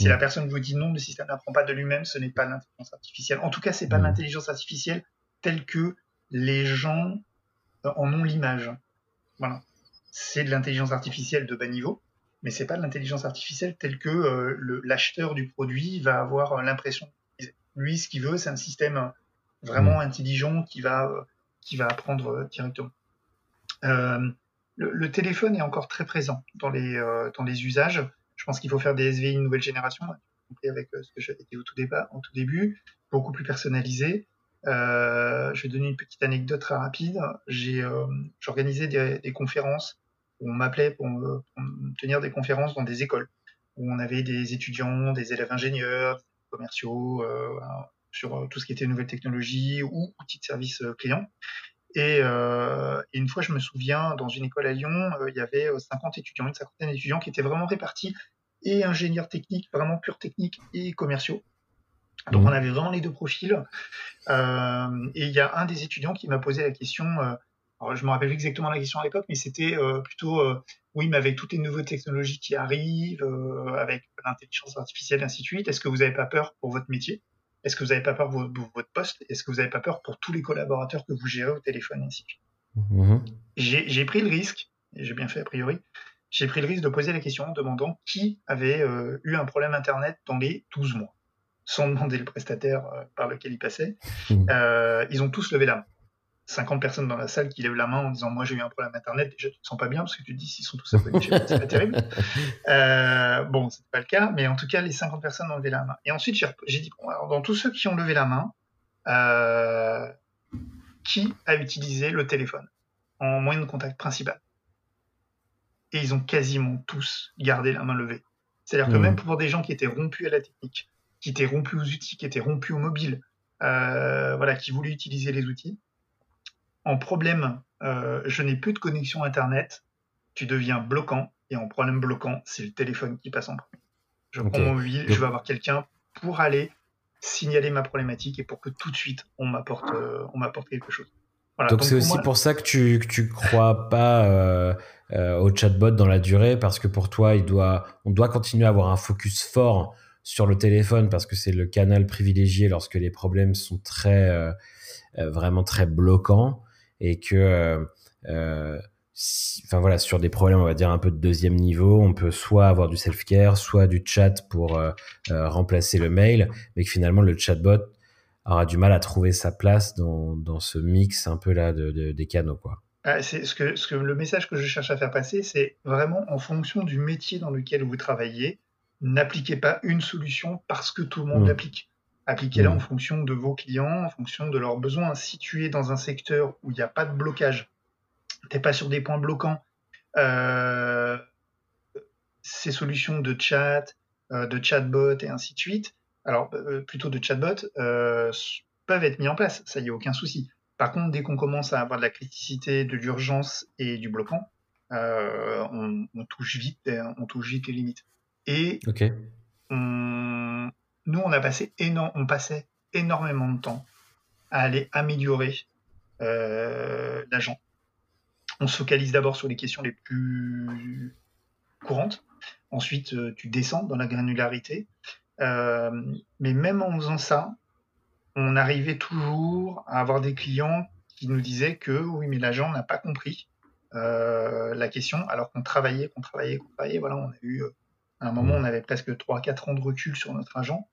[SPEAKER 3] Si la mm. personne vous dit non, le système n'apprend pas de lui-même, ce n'est pas l'intelligence artificielle. En tout cas, c'est pas mm. l'intelligence artificielle telle que les gens euh, en ont l'image. Voilà. C'est de l'intelligence artificielle de bas niveau, mais c'est pas de l'intelligence artificielle telle que euh, l'acheteur du produit va avoir euh, l'impression. Lui, ce qu'il veut, c'est un système vraiment mm. intelligent qui va, qui va apprendre directement. Le, le, téléphone est encore très présent dans les, dans les usages. Je pense qu'il faut faire des SVI nouvelle génération, avec euh, ce que j'avais dit au tout, début, en tout début, beaucoup plus personnalisé. Euh, je vais donner une petite anecdote très rapide. J'ai euh, j'organisais des, conférences où on m'appelait pour, tenir des conférences dans des écoles où on avait des étudiants, des élèves ingénieurs, commerciaux sur tout ce qui était nouvelles technologies ou outils de service client. Et, une fois, je me souviens, dans une école à Lyon, il y avait 50 étudiants, une cinquantaine d'étudiants qui étaient vraiment répartis et ingénieurs techniques, vraiment pure techniques et commerciaux. Donc mmh. on avait vraiment les deux profils. Euh, et il y a un des étudiants qui m'a posé la question, euh, alors je me rappelle exactement la question à l'époque, mais c'était euh, plutôt, oui, mais avec toutes les nouvelles technologies qui arrivent, avec l'intelligence artificielle, et ainsi de suite, est-ce que vous n'avez pas peur pour votre métier? Est-ce que vous n'avez pas peur pour, votre poste? Est-ce que vous n'avez pas peur pour tous les collaborateurs que vous gérez au téléphone, ainsi mmh. J'ai pris le risque, et j'ai bien fait a priori, j'ai pris le risque de poser la question en demandant qui avait euh, eu un problème Internet dans les 12 mois, sans demander le prestataire euh, par lequel il passait. Mmh. Euh, ils ont tous levé la main. 50 personnes dans la salle qui lèvent la main en disant moi j'ai eu un problème internet déjà tu te sens pas bien parce que tu te dis s'ils sont tous abonnés c'est pas terrible euh, bon c'est pas le cas mais en tout cas les 50 personnes ont levé la main et ensuite j'ai dit bon alors dans tous ceux qui ont levé la main qui a utilisé le téléphone en moyen de contact principal? Et ils ont quasiment tous gardé la main levée. C'est-à-dire que mmh. même pour des gens qui étaient rompus à la technique, qui étaient rompus aux outils, qui étaient rompus au mobile, euh, voilà, qui voulaient utiliser les outils, en problème, euh, je n'ai plus de connexion Internet, tu deviens bloquant, et en problème bloquant, c'est le téléphone qui passe en premier. Je prends mon mobile, je vais avoir quelqu'un pour aller signaler ma problématique et pour que tout de suite on m'apporte euh, on m'apporte quelque chose.
[SPEAKER 2] donc c'est aussi pour ça que tu que tu crois pas euh, au chatbot dans la durée parce que pour toi, il doit, on doit continuer à avoir un focus fort sur le téléphone parce que c'est le canal privilégié lorsque les problèmes sont très, vraiment très bloquants et que, enfin voilà, sur des problèmes, on va dire un peu de deuxième niveau, on peut soit avoir du self-care, soit du chat pour remplacer le mail, mais que finalement le chatbot aura du mal à trouver sa place dans, dans ce mix un peu là de, de des canaux, quoi.
[SPEAKER 3] Ah, c'est ce que, ce que le message que je cherche à faire passer, c'est vraiment en fonction du métier dans lequel vous travaillez, n'appliquez pas une solution parce que tout le monde mmh. l'applique. Appliquez-la mmh. en fonction de vos clients, en fonction de leurs besoins. Si tu es dans un secteur où il n'y a pas de blocage, tu n'es pas sur des points bloquants, euh, ces solutions de chat, de chatbot et ainsi de suite, alors plutôt de chatbot, peuvent être mis en place, ça y a aucun souci. Par contre, dès qu'on commence à avoir de la criticité, de l'urgence et du bloquant, on, touche vite, on touche vite les limites. Et nous, on a passé on passait énormément de temps à aller améliorer euh, l'agent. On se focalise d'abord sur les questions les plus courantes. Ensuite, euh, tu descends dans la granularité. Euh, mais même en faisant ça, on arrivait toujours à avoir des clients qui nous disaient que oui, mais l'agent n'a pas compris la question, alors qu'on travaillait, qu'on travaillait, qu'on travaillait. Voilà, on a eu à un moment, mmh. on avait presque 3-4 ans de recul sur notre agent.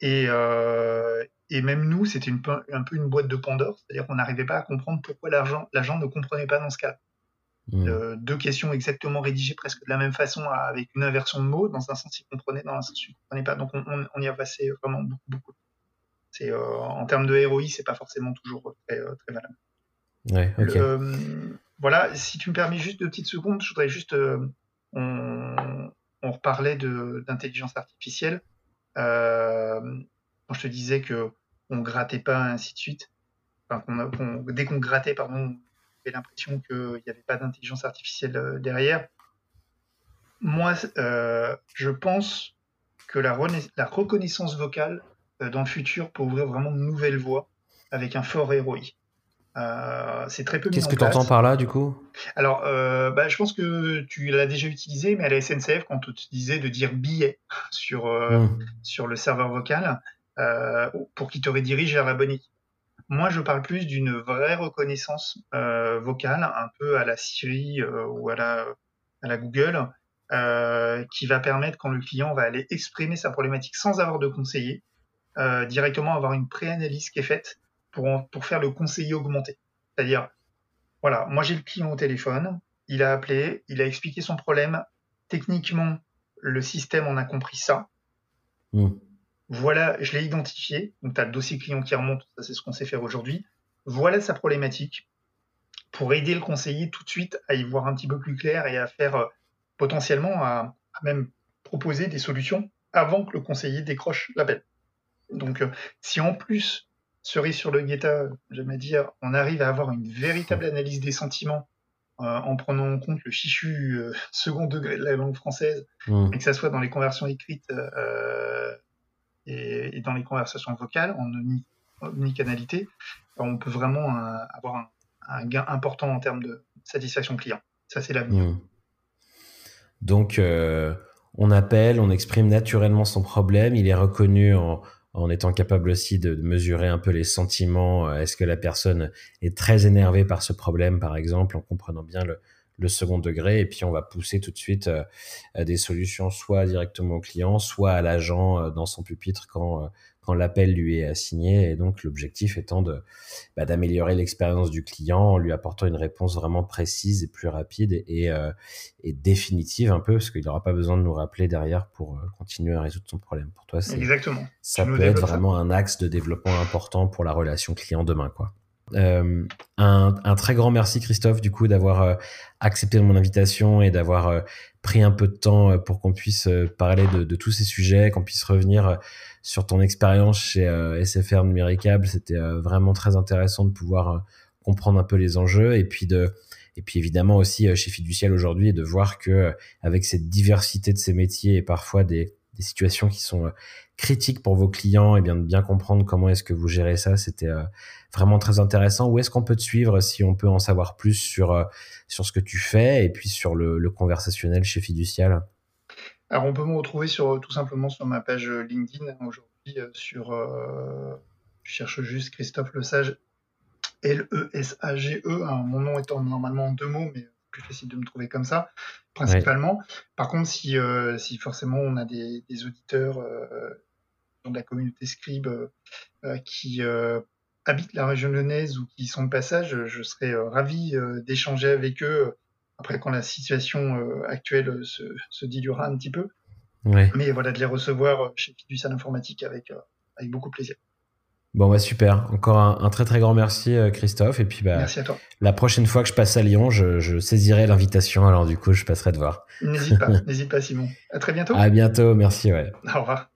[SPEAKER 3] Et, euh, et même nous, c'était un peu une boîte de Pandore, c'est-à-dire qu'on n'arrivait pas à comprendre pourquoi l'agent ne comprenait pas dans ce cas. Mmh. Euh, deux questions exactement rédigées presque de la même façon, avec une inversion de mots, dans un sens il comprenait, dans un sens il comprenait pas. Donc on, y a passé vraiment beaucoup. beaucoup. C'est euh, en termes de ROI, c'est pas forcément toujours très, très valable.
[SPEAKER 2] Ouais,
[SPEAKER 3] voilà, si tu me permets juste deux petites secondes, je voudrais juste on, on reparlait d'intelligence artificielle. Euh, quand je te disais que on grattait pas, ainsi de suite. dès qu'on grattait, pardon, on avait l'impression qu'il n'y avait pas d'intelligence artificielle euh, derrière. Moi, euh, je pense que la, reconnaissance vocale dans le futur peut ouvrir vraiment de nouvelles voies avec un fort ROI. Euh, c'est très peu
[SPEAKER 2] Qu'est-ce que tu entends par là, du coup?
[SPEAKER 3] Alors, euh, bah, je pense que tu l'as déjà utilisé, mais à la SNCF, quand on te disait de dire billet sur, euh, hmm. sur le serveur vocal pour qu'il te redirige vers la bonne Moi, je parle plus d'une vraie reconnaissance vocale, un peu à la Siri ou à la, à la Google, qui va permettre, quand le client va aller exprimer sa problématique sans avoir de conseiller, directement avoir une préanalyse qui est faite pour, pour faire le conseiller augmenté. C'est-à-dire, voilà, moi j'ai le client au téléphone, il a appelé, il a expliqué son problème. Techniquement, le système en a compris ça. Hmm. Voilà, je l'ai identifié. Donc, tu as le dossier client qui remonte, ça c'est ce qu'on sait faire aujourd'hui. Voilà sa problématique pour aider le conseiller tout de suite à y voir un petit peu plus clair et à faire euh, potentiellement à, même proposer des solutions avant que le conseiller décroche l'appel. Donc, euh, si en plus cerise sur le guetta, j'aime dire, on arrive à avoir une véritable analyse des sentiments euh, en prenant en compte le fichu euh, second degré de la langue française, mmh. et que ça soit dans les conversions écrites euh, et, dans les conversations vocales, en omnicanalité, on peut vraiment avoir un, gain important en termes de satisfaction client. Ça, c'est l'avenir. Mmh.
[SPEAKER 2] Donc, on appelle, on exprime naturellement son problème, il est reconnu en en étant capable aussi de, mesurer un peu les sentiments. Euh, est-ce que la personne est très énervée par ce problème, par exemple, en comprenant bien le, second degré, et puis on va pousser tout de suite euh, des solutions soit directement au client, soit à l'agent euh, dans son pupitre quand quand l'appel lui est assigné. Et donc, l'objectif étant de, bah, d'améliorer l'expérience du client en lui apportant une réponse vraiment précise et plus rapide et, euh, et définitive un peu, parce qu'il n'aura pas besoin de nous rappeler derrière pour euh, continuer à résoudre son problème. Pour toi, c'est,
[SPEAKER 3] Exactement.
[SPEAKER 2] ça peut être vraiment un axe de développement important pour la relation client demain, quoi. Euh, un, très grand merci Christophe du coup d'avoir euh, accepté mon invitation et d'avoir euh, pris un peu de temps pour qu'on puisse parler de, tous ces sujets, qu'on puisse revenir sur ton expérience chez SFR Numéricable. C'était vraiment très intéressant de pouvoir comprendre un peu les enjeux et puis de et puis évidemment aussi chez Fiducial aujourd'hui de voir que avec cette diversité de ces métiers et parfois des situations qui sont critiques pour vos clients et bien de bien comprendre comment est-ce que vous gérez ça c'était vraiment très intéressant où est-ce qu'on peut te suivre si on peut en savoir plus sur sur ce que tu fais et puis sur le, le conversationnel chez Fiducial?
[SPEAKER 3] Alors, on peut me retrouver sur, tout simplement sur ma page euh, LinkedIn hein, aujourd'hui. Euh, sur, euh, je cherche juste Christophe Lesage, L-E-S-A-G-E. E, hein, mon nom étant normalement en deux mots, mais plus facile de me trouver comme ça, principalement. Par contre, si, si forcément on a des, auditeurs de la communauté Scribe qui habitent la région lyonnaise ou qui sont de passage, je serais ravi d'échanger avec eux après, quand la situation euh, actuelle euh, se, diluera un petit peu. Mais voilà, de les recevoir euh, chez Fiducial Informatique avec, avec beaucoup de plaisir.
[SPEAKER 2] Bon, bah super. Encore un, très très grand merci, euh, Christophe. Et puis, bah,
[SPEAKER 3] merci à toi.
[SPEAKER 2] La prochaine fois que je passe à Lyon, je, saisirai l'invitation. Alors, du coup, je passerai te voir.
[SPEAKER 3] N'hésite pas, n'hésite pas, Simon. À très bientôt.
[SPEAKER 2] À bientôt. Merci, ouais.
[SPEAKER 3] Au revoir.